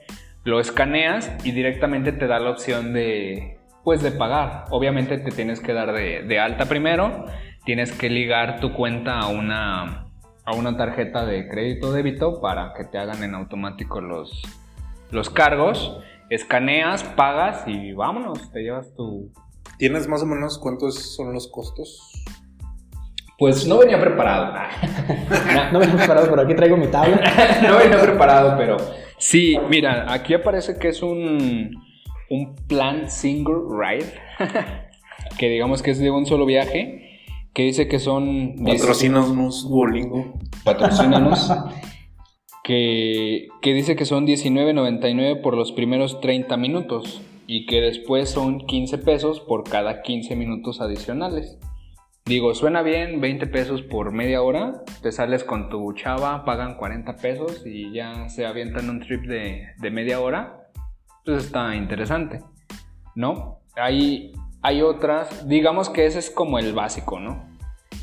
lo escaneas y directamente te da la opción de pues de pagar. Obviamente te tienes que dar de, de, alta primero, tienes que ligar tu cuenta a una, a una tarjeta de crédito o débito para que te hagan en automático los, los cargos, escaneas, pagas y vámonos, te llevas tu... ¿Tienes más o menos cuántos son los costos? Pues no venía preparado. no, venía preparado, pero aquí traigo mi tabla. no venía preparado, pero sí, mira, aquí aparece que es un un plan single ride, que digamos que es de un solo viaje, que dice que son... Patrocínanos, Duolingo. Patrocínanos. que, que dice que son 19.99 por los primeros 30 minutos y que después son 15 pesos por cada 15 minutos adicionales. Digo, suena bien, 20 pesos por media hora, te sales con tu chava, pagan 40 pesos y ya se avientan un trip de, de media hora pues está interesante, ¿no? Hay, hay otras, digamos que ese es como el básico, ¿no?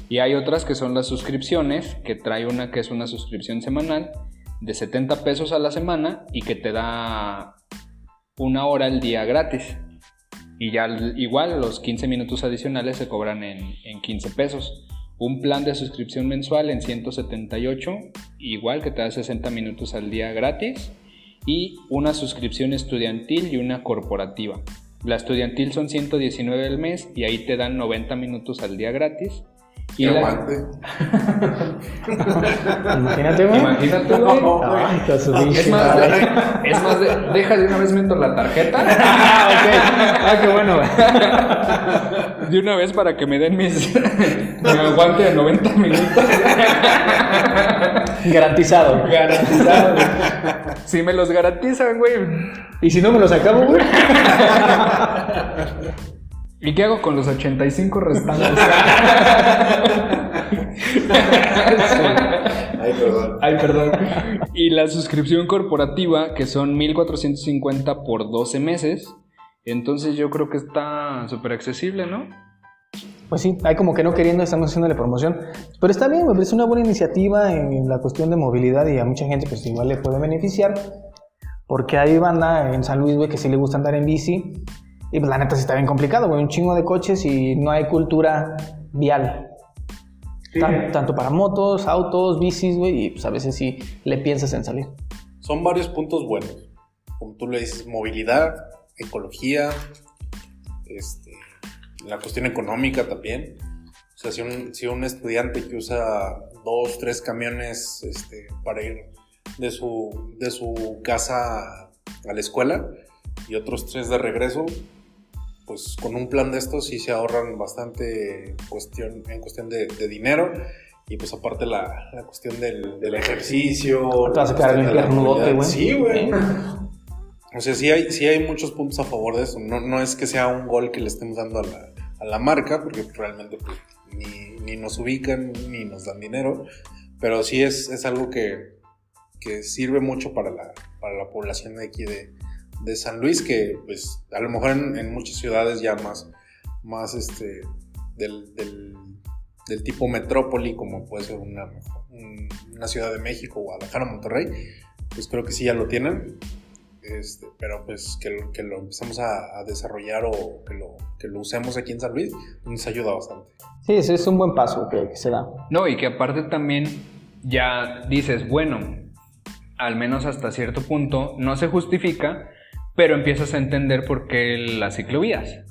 Y hay otras que son las suscripciones, que trae una que es una suscripción semanal de 70 pesos a la semana y que te da una hora al día gratis. Y ya igual los 15 minutos adicionales se cobran en, en 15 pesos. Un plan de suscripción mensual en 178, igual que te da 60 minutos al día gratis y una suscripción estudiantil y una corporativa. La estudiantil son 119 al mes y ahí te dan 90 minutos al día gratis. Y la... Imagínate, güey. Imagínate, güey. Ay, es más, de, es más de, deja de una vez meto la tarjeta. ah, ok. Ah, qué bueno. De una vez para que me den mis. mi aguante de 90 minutos. Garantizado. Garantizado. Si me los garantizan, güey. ¿Y si no me los acabo, güey? ¿Y qué hago con los 85 restantes? Ay, perdón. Ay, perdón. Y la suscripción corporativa, que son 1450 por 12 meses. Entonces yo creo que está súper accesible, ¿no? Pues sí, hay como que no queriendo, estamos haciéndole promoción. Pero está bien, me parece una buena iniciativa en la cuestión de movilidad y a mucha gente pues igual le puede beneficiar. Porque hay banda en San Luis, güey, que sí le gusta andar en bici. Y pues la neta sí está bien complicado, güey. Un chingo de coches y no hay cultura vial. Sí. Tan, tanto para motos, autos, bicis, güey. Y pues a veces sí le piensas en salir. Son varios puntos buenos. Como tú le dices, movilidad, ecología, este, la cuestión económica también. O sea, si un, si un estudiante que usa dos, tres camiones este, para ir de su, de su casa a la escuela y otros tres de regreso, pues con un plan de estos sí se ahorran bastante cuestión, en cuestión de, de dinero. Y pues aparte la, la cuestión del, del ejercicio. Te vas a quedar bien piernudote, güey. Sí, güey. O sea, sí hay, sí hay muchos puntos a favor de eso. No, no es que sea un gol que le estemos dando a la, a la marca, porque realmente pues, ni, ni nos ubican ni nos dan dinero. Pero sí es, es algo que, que sirve mucho para la, para la población de aquí de, de San Luis, que pues a lo mejor en, muchas ciudades ya más, más este, del, del, tipo metrópoli, como puede ser una, un- una Ciudad de México, Guadalajara, Monterrey, pues creo que sí ya lo tienen. Este, pero pues que lo, que lo empecemos a, a desarrollar o que lo, que lo usemos aquí en San Luis nos ayuda bastante. Sí, ese es un buen paso que, que se da. No, y que aparte también ya dices, bueno, al menos hasta cierto punto no se justifica, pero empiezas a entender por qué las ciclovías.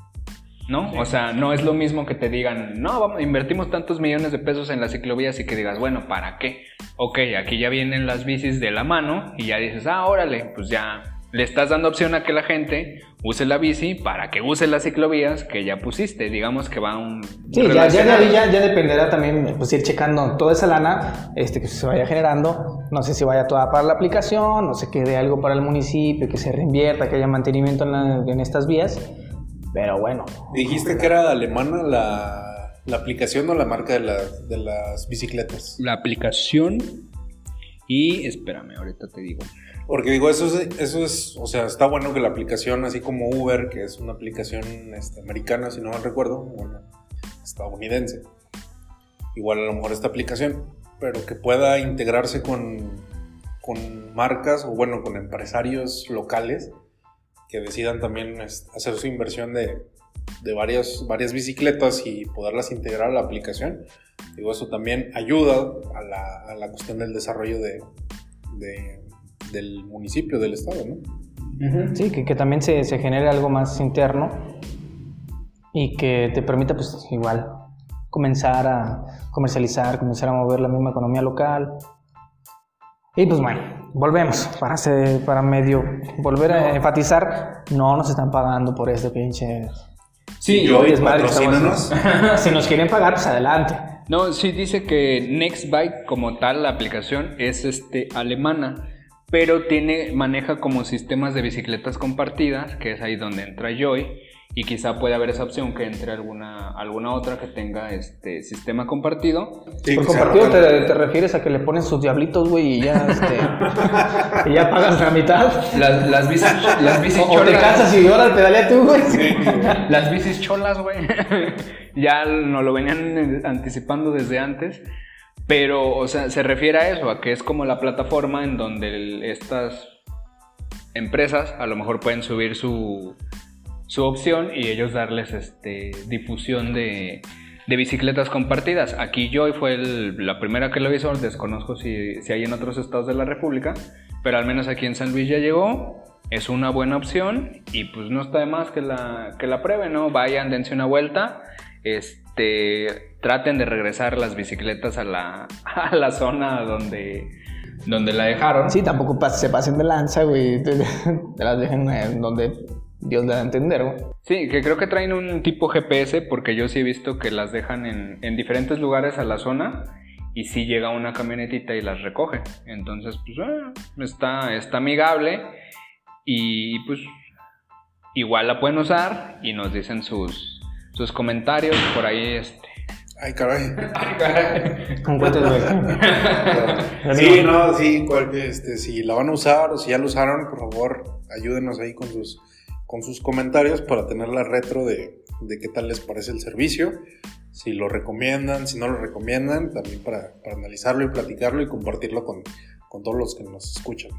¿No? O sea, no es lo mismo que te digan, no, vamos, invertimos tantos millones de pesos en las ciclovías y que digas, bueno, ¿para qué? Ok, aquí ya vienen las bicis de la mano y ya dices, ah, órale, pues ya le estás dando opción a que la gente use la bici para que use las ciclovías que ya pusiste. Digamos que va un. Sí, ya, ya, de ahí ya, ya dependerá también pues, ir checando toda esa lana este, que se vaya generando. No sé si vaya toda para la aplicación, no sé que dé algo para el municipio, que se reinvierta, que haya mantenimiento en, la- en estas vías. Pero bueno, Dijiste que era alemana la, la aplicación o la marca de, la- de las bicicletas. la aplicación y espérame, ahorita te digo. Porque digo, eso es, eso es, o sea, está bueno que la aplicación, así como Uber, que es una aplicación este, americana, si no mal recuerdo, bueno, estadounidense, igual a lo mejor esta aplicación, pero que pueda integrarse con, con marcas o bueno, con empresarios locales que decidan también este, hacer su inversión de, de varias, varias bicicletas y poderlas integrar a la aplicación. Digo, eso también ayuda a la, a la cuestión del desarrollo de, de- del municipio, del estado, ¿no? sí, que, que también se, se genere algo más interno y que te permita, pues igual, comenzar a comercializar, comenzar a mover la misma economía local. Y pues bueno, volvemos para, hacer- para medio volver a enfatizar, no nos están pagando por este pinche Sí, yo y desmadre que estamos si nos quieren pagar, pues adelante. No, sí dice que Nextbike como tal la aplicación es este alemana, pero tiene maneja como sistemas de bicicletas compartidas, que es ahí donde entra Joy y quizá puede haber esa opción que entre alguna alguna otra que tenga este sistema compartido. Sí, Por que se compartido te, te refieres a que le ponen sus diablitos, güey, y ya, este, y ya pagas la mitad. Las, las bicis, las bicis O, o te casas y ahora te dale tú, güey. Las bicis cholas, güey. ya nos lo venían anticipando desde antes. Pero, o sea, se refiere a eso, a que es como la plataforma en donde estas empresas a lo mejor pueden subir su, su opción y ellos darles este, difusión de, de bicicletas compartidas. Aquí Joy fue la primera que lo hizo, desconozco si, si hay en otros estados de la República, pero al menos aquí en San Luis ya llegó. Es una buena opción y pues no está de más que la, que la prueben, ¿no? Vayan, dense una vuelta, este, traten de regresar las bicicletas a la, a la zona donde, donde la dejaron. Sí, tampoco pas- se pasen de lanza, güey. Te, te las dejen en donde Dios le da a entender, güey. Sí, que creo que traen un tipo GPS porque yo sí he visto que las dejan en, en diferentes lugares a la zona y sí llega una camionetita y las recoge. Entonces, pues ah, está, está amigable y pues igual la pueden usar y nos dicen sus, sus comentarios por ahí. Este. Ay, caray. Encuentres, güey. Sí, no, sí, cual- este, si la van a usar o si ya la usaron, por favor, ayúdenos ahí con sus, con sus comentarios para tener la retro de, de qué tal les parece el servicio, si lo recomiendan, si no lo recomiendan, también para, para analizarlo y platicarlo y compartirlo con, con todos los que nos escuchan.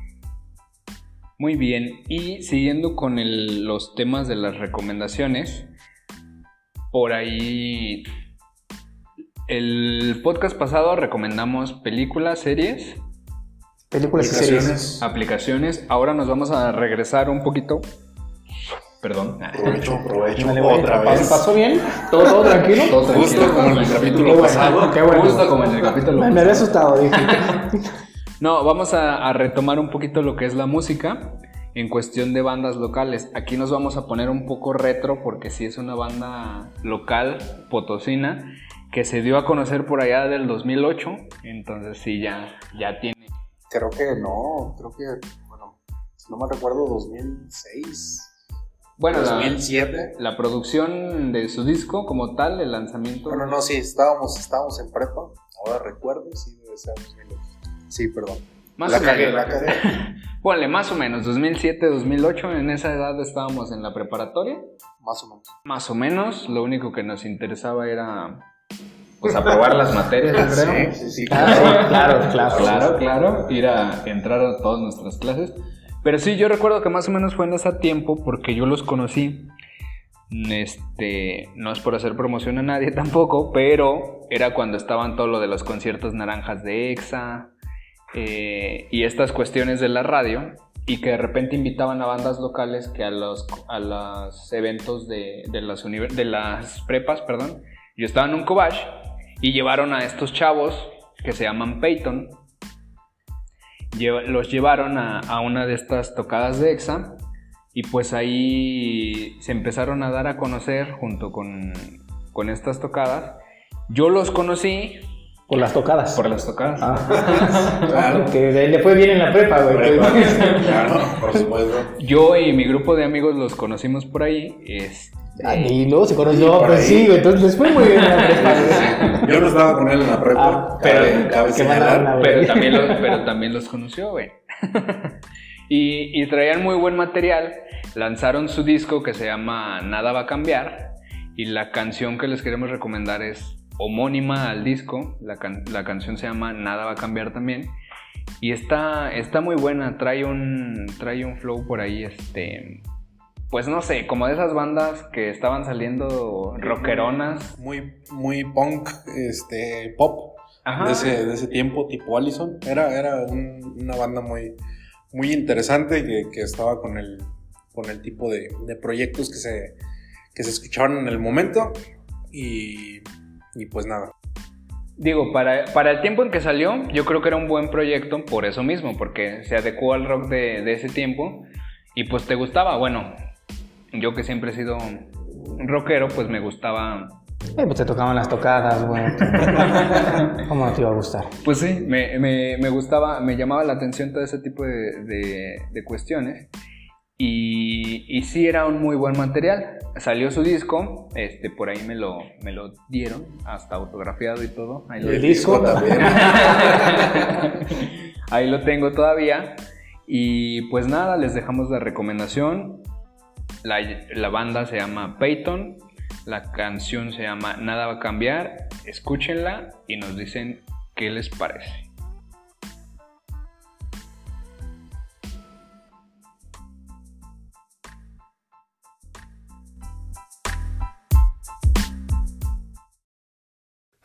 Muy bien, y siguiendo con el- los temas de las recomendaciones, por ahí el podcast pasado recomendamos películas, series, Películas y series. aplicaciones. Ahora nos vamos a regresar un poquito. Perdón. Aprovecho, aprovecho Dale, güey. otra ¿Pasó- vez. ¿Pasó bien? ¿Todo, todo tranquilo? Todo tranquilo. Justo como en el capítulo pasado. qué bueno. Justo como en el capítulo Me, había asustado, dije. No, vamos a, a retomar un poquito lo que es la música. en cuestión de bandas locales. Aquí nos vamos a poner un poco retro porque sí es una banda local, potosina, que se dio a conocer por allá del 2008. Entonces sí, ya, ya tiene. Creo que no, creo que, bueno, si no me recuerdo, 2006. Bueno, la- 2007. La, producción de su disco como tal, el lanzamiento. Bueno, no, sí, estábamos, estábamos en prepa. Ahora recuerdo, sí, debe ser 2008. Sí, perdón. Más la o cagué, menos. la cagué. Ponle más o menos, 2007, 2008, en esa edad estábamos en la preparatoria. Más o menos. Más o menos, lo único que nos interesaba era pues aprobar las materias, yo creo. Sí, sí, sí. Claro, claro. Claro, claro, ir a entrar a todas nuestras clases. Pero sí, yo recuerdo que más o menos fue en ese tiempo porque yo los conocí. Este, no es por hacer promoción a nadie tampoco, pero era cuando estaban todo lo de los conciertos naranjas de EXA eh, y estas cuestiones de la radio y que de repente invitaban a bandas locales que a los, a los eventos de, de las, de las prepas, perdón, yo estaba en un cobach y llevaron a estos chavos que se llaman Peyton. Los llevaron a, a una de estas tocadas de EXA y pues ahí se empezaron a dar a conocer junto con, con estas tocadas. Yo los conocí Por las tocadas. por las tocadas. Ah. Claro. Que le fue bien en la prepa, güey. Claro, por supuesto. Yo y mi grupo de amigos los conocimos por ahí. este, Ah, Y luego se conoció, pues ahí. sí. Entonces les fue muy bien en la prepa. Yo no estaba con él en la prepa. Ah, pero- cabe, cabe señalar. pero, también los, pero también los conoció, güey. y, y traían muy buen material. Lanzaron su disco que se llama Nada va a cambiar. Y la canción que les queremos recomendar es homónima al disco. La, can- la canción se llama Nada va a cambiar también. Y está, está muy buena. Trae un, trae un flow por ahí, este. Pues no sé, como de esas bandas que estaban saliendo rockeronas. Muy, muy punk, este, pop. Ajá. de ese, de ese tiempo, tipo Allison. Era, era un- una banda muy, muy interesante que, que estaba con el, con el tipo de, de proyectos que se, que se escuchaban en el momento. Y, y pues nada. Digo, para, para el tiempo en que salió, yo creo que era un buen proyecto por eso mismo, porque se adecuó al rock de, de ese tiempo y pues te gustaba. Bueno, yo que siempre he sido rockero, pues me gustaba. Eh, pues te tocaban las tocadas, güey. ¿Cómo no te iba a gustar? Pues sí, me, me- me gustaba, me llamaba la atención todo ese tipo de, de- de cuestiones. Y, y sí era un muy buen material. Salió su disco, este, por ahí me lo, me lo dieron, hasta autografiado y todo. Ahí lo El disco también. Ahí lo tengo todavía. Y pues nada, les dejamos la recomendación. La, banda se llama Peyton. La canción se llama Nada va a cambiar. Escúchenla y nos dicen qué les parece.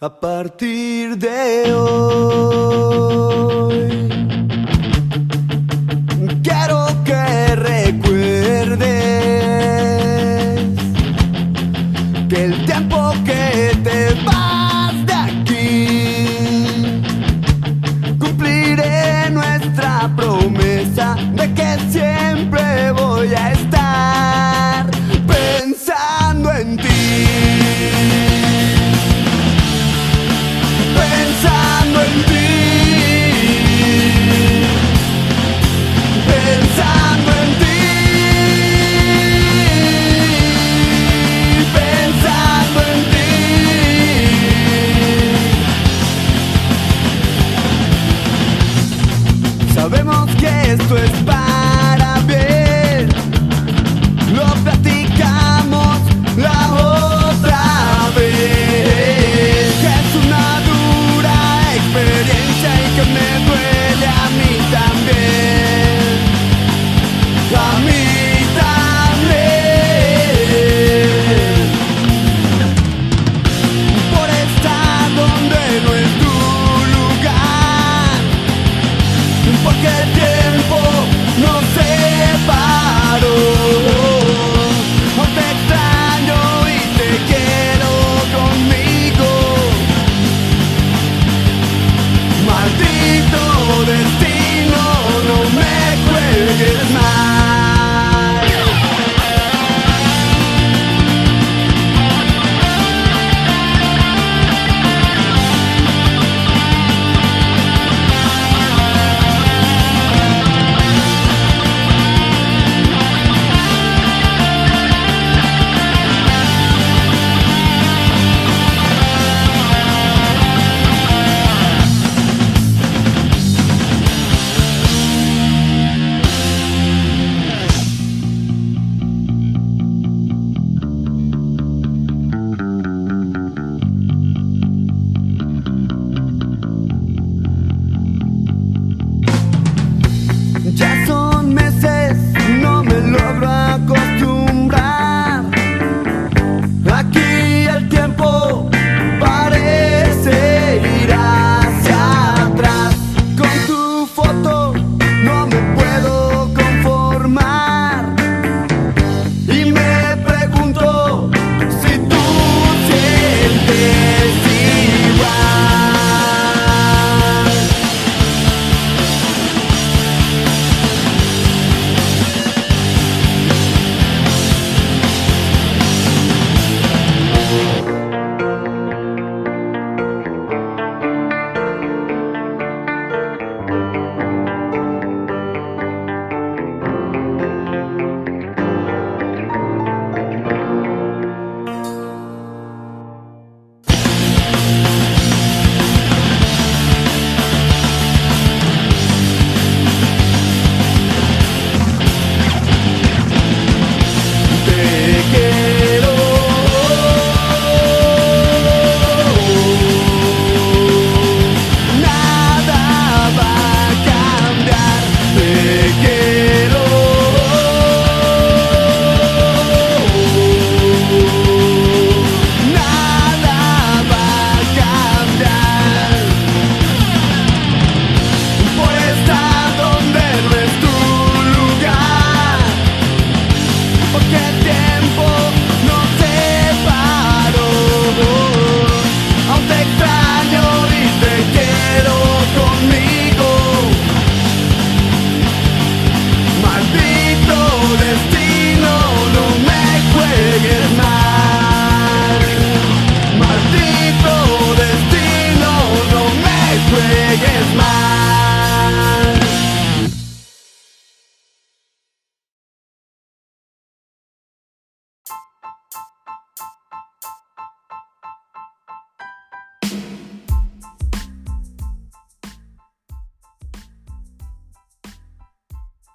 A partir de hoy,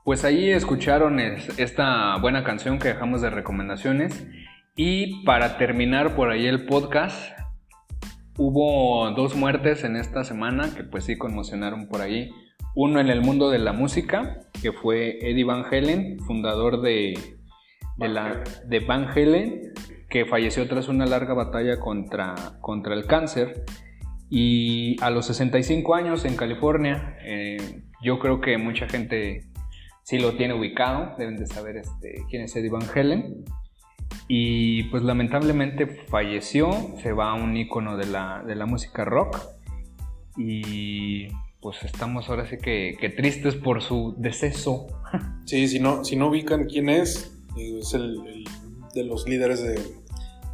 Pues ahí escucharon es- esta buena canción que dejamos de recomendaciones. Y para terminar por ahí el podcast, hubo dos muertes en esta semana que pues sí conmocionaron por ahí. Uno en el mundo de la música, que fue Eddie Van Halen, fundador de, de, la, de Van Halen, que falleció tras una larga batalla contra, contra el cáncer. Y a los 65 años en California, eh, yo creo que mucha gente sí lo tiene ubicado, deben de saber este, quién es Eddie Van Halen. Y pues lamentablemente falleció, se va un ícono de la, de la música rock. Y pues estamos ahora sí que, que tristes por su deceso. Sí, si no, si no ubican quién es, es el, el de los líderes de,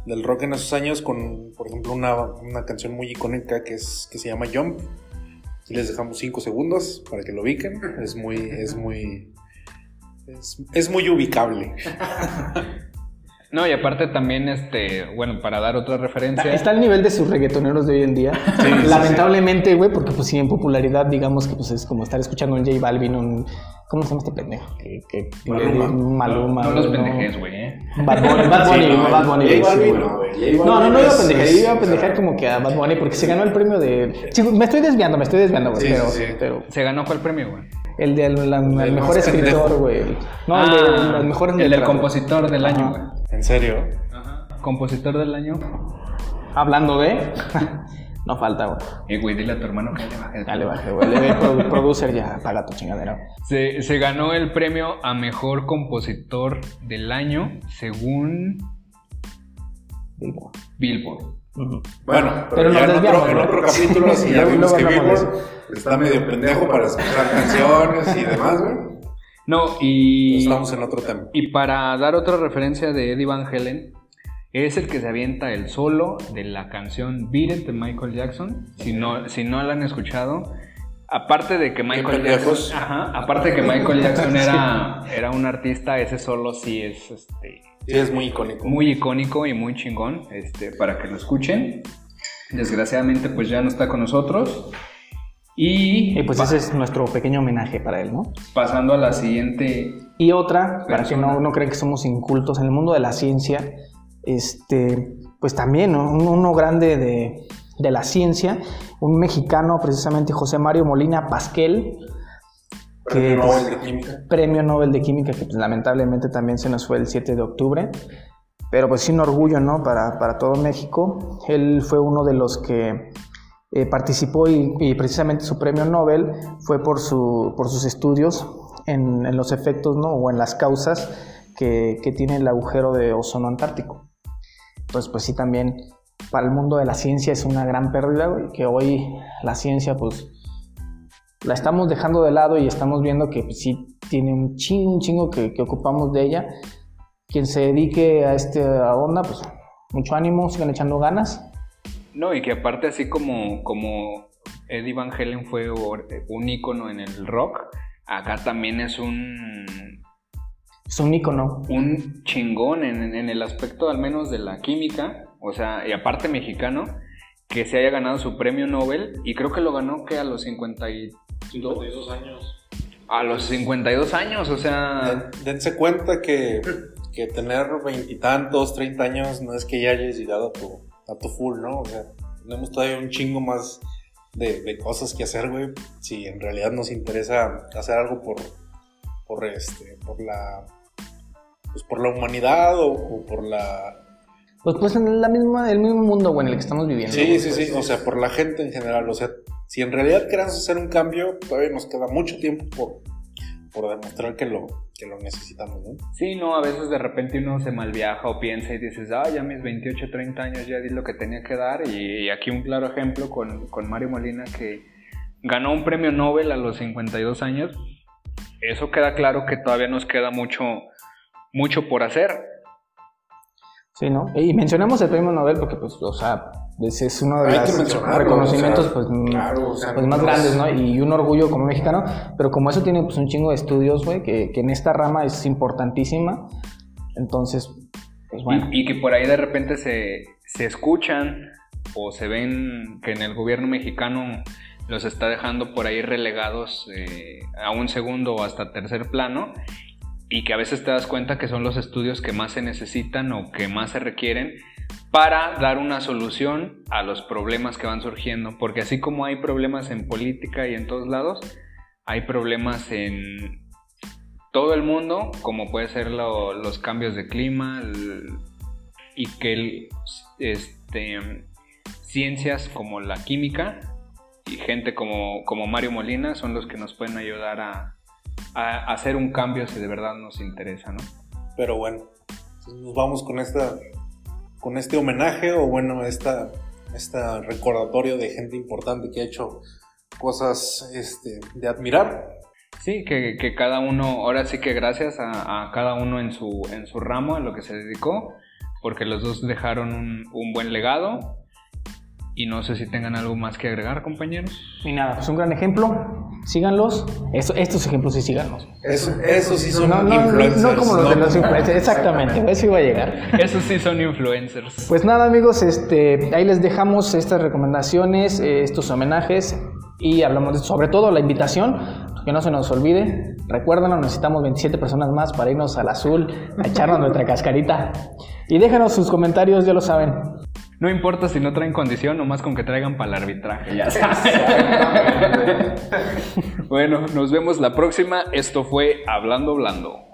del rock en esos años con, por ejemplo, una, una canción muy icónica que, es, que se llama Jump. Y les dejamos 5 segundos para que lo ubiquen. Es muy, es muy, es, es muy ubicable. No, y aparte también, este, bueno, para dar otra referencia. Está al nivel de sus reggaetoneros de hoy en día. Lamentablemente, güey, porque pues sí, en popularidad, digamos que pues es como estar escuchando un J Balvin, un... ¿Cómo se llama este pendejo? Que, que- Maluma. Maluma. no los pendejes, güey, ¿eh? Bad Bunny, Bad Bunny, Sí, no, Bad Bunny. J sí, Balvin güey. no, güey. No, no, iba a pendejar, iba a pendejar como que a Bad Bunny porque se ganó el premio de... Sí, me estoy desviando, me estoy desviando, güey, Sí, pero, sí, sí. pero ¿Se ganó cuál premio, güey? El del El mejor escritor, güey. No, el de las mejores Ah, el del compositor del año, Ajá. güey. ¿En serio? Compositor del año. Hablando de... no falta, güey. Y güey, dile a tu hermano que le baje. Ya le bajé, güey. Le produ- producer ya, paga tu chingadera. Se, se ganó el premio a mejor compositor del año según Billboard. Billboard. Bueno, Pero pero, ya en, otro, en ¿no? otro capítulo, si ya vimos que Billboard está medio pendejo para escuchar canciones y demás, güey. No, y, Estamos en otro tema. y para dar otra referencia de Eddie Van Halen, es el que se avienta el solo de la canción Beat It de Michael Jackson. Si no, si no la han escuchado, aparte de que Michael. Jackson, ajá, aparte de que Michael Jackson era, era un artista, ese solo sí es este, Sí, es muy icónico. muy icónico y muy chingón este, para que lo escuchen. Desgraciadamente, pues ya no está con nosotros. Y, Y pues ese es nuestro pequeño homenaje para él, ¿no? pasando a la siguiente. Y otra, para que no, no crean que somos incultos, en el mundo de la ciencia, este, pues también ¿no? Un- uno grande de, de la ciencia, un mexicano, precisamente José Mario Molina Pasquel, que Premio pues, Nobel de Química. premio Nobel de Química, que pues, lamentablemente también se nos fue el 7 de octubre. Pero pues sí un orgullo, ¿no? Para, para todo México. Él fue uno de los que eh, participó y, y precisamente su premio Nobel fue por, su, por sus estudios en, en los efectos, ¿no? O en las causas que, que tiene el agujero de ozono antártico. Entonces, pues sí, también para el mundo de la ciencia es una gran pérdida, güey, que hoy la ciencia, pues, la estamos dejando de lado y estamos viendo que pues, sí tiene un chingo, un chingo que, que ocupamos de ella. Quien se dedique a esta onda, pues mucho ánimo, sigan echando ganas. No, y que aparte, así como, como Eddie Van Halen fue un ícono en el rock, acá también es un, Es un ícono. un chingón en, en el aspecto al menos de la química, o sea, y aparte mexicano, que se haya ganado su premio Nobel, y creo que lo ganó que a los 52, 52 años. a los 52 años, o sea, Den- Dense cuenta que, que tener veintitantos, treinta años no es que ya hayas llegado a tu, a tu full, ¿no? O sea, tenemos todavía un chingo más de, de cosas que hacer, güey. Si en realidad nos interesa hacer algo por, por este, por la, pues por la humanidad o, o por la, Pues, pues en la misma, el mismo mundo güey, en el que estamos viviendo. sí, sí, sí, o sea, por la gente en general. O sea, si en realidad queremos hacer un cambio, todavía nos queda mucho tiempo por, por demostrar que lo, que lo necesitamos, ¿no? sí, no, a veces de repente uno se malviaja o piensa y dices, ah, ya mis 28, 30 años ya di lo que tenía que dar, y, y aquí un claro ejemplo con, con Mario Molina que ganó un premio Nobel a los 52 años, eso queda claro que todavía nos queda mucho, mucho por hacer. Sí, ¿no? Y mencionamos el premio Nobel porque, pues, o sea, Pues es uno de los reconocimientos o sea, pues, m- claro, o sea, pues, más grandes, ¿no? Y un orgullo como mexicano. Pero como eso tiene pues, un chingo de estudios, güey, que, que en esta rama es importantísima. Entonces, pues bueno. Y, y que por ahí de repente se, se escuchan o se ven que en el gobierno mexicano los está dejando por ahí relegados eh, a un segundo o hasta tercer plano y que a veces te das cuenta que son los estudios que más se necesitan o que más se requieren para dar una solución a los problemas que van surgiendo, porque así como hay problemas en política y en todos lados, hay problemas en todo el mundo, como puede ser lo- los cambios de clima y que este, ciencias como la química y gente como, Mario Molina son los que nos pueden ayudar a, a hacer un cambio si de verdad nos interesa, ¿no? Pero bueno, nos vamos con esta con este homenaje o bueno, esta, esta recordatorio de gente importante que ha hecho cosas este, de admirar. Sí, que, cada uno, ahora sí que gracias a, cada uno en su, en su ramo, a lo que se dedicó, porque los dos dejaron un buen legado. Y no sé si tengan algo más que agregar, compañeros. Y nada, pues un gran ejemplo. Síganlos. Esto- estos ejemplos sí síganlos. Eso, eso sí son No, no, influencers. no como los de los influencers. Exactamente, eso iba a llegar. Esos sí son influencers. Pues nada amigos, este, ahí les dejamos estas recomendaciones, eh, estos homenajes y hablamos de, sobre todo la invitación, que no se nos olvide. Recuérdenos, necesitamos 27 personas más para irnos al azul, a echarnos nuestra cascarita. Y déjenos sus comentarios, ya lo saben. No importa si no traen condición, nomás con que traigan para el arbitraje, ya saben. bueno, nos vemos la próxima. Esto fue Hablando Blando.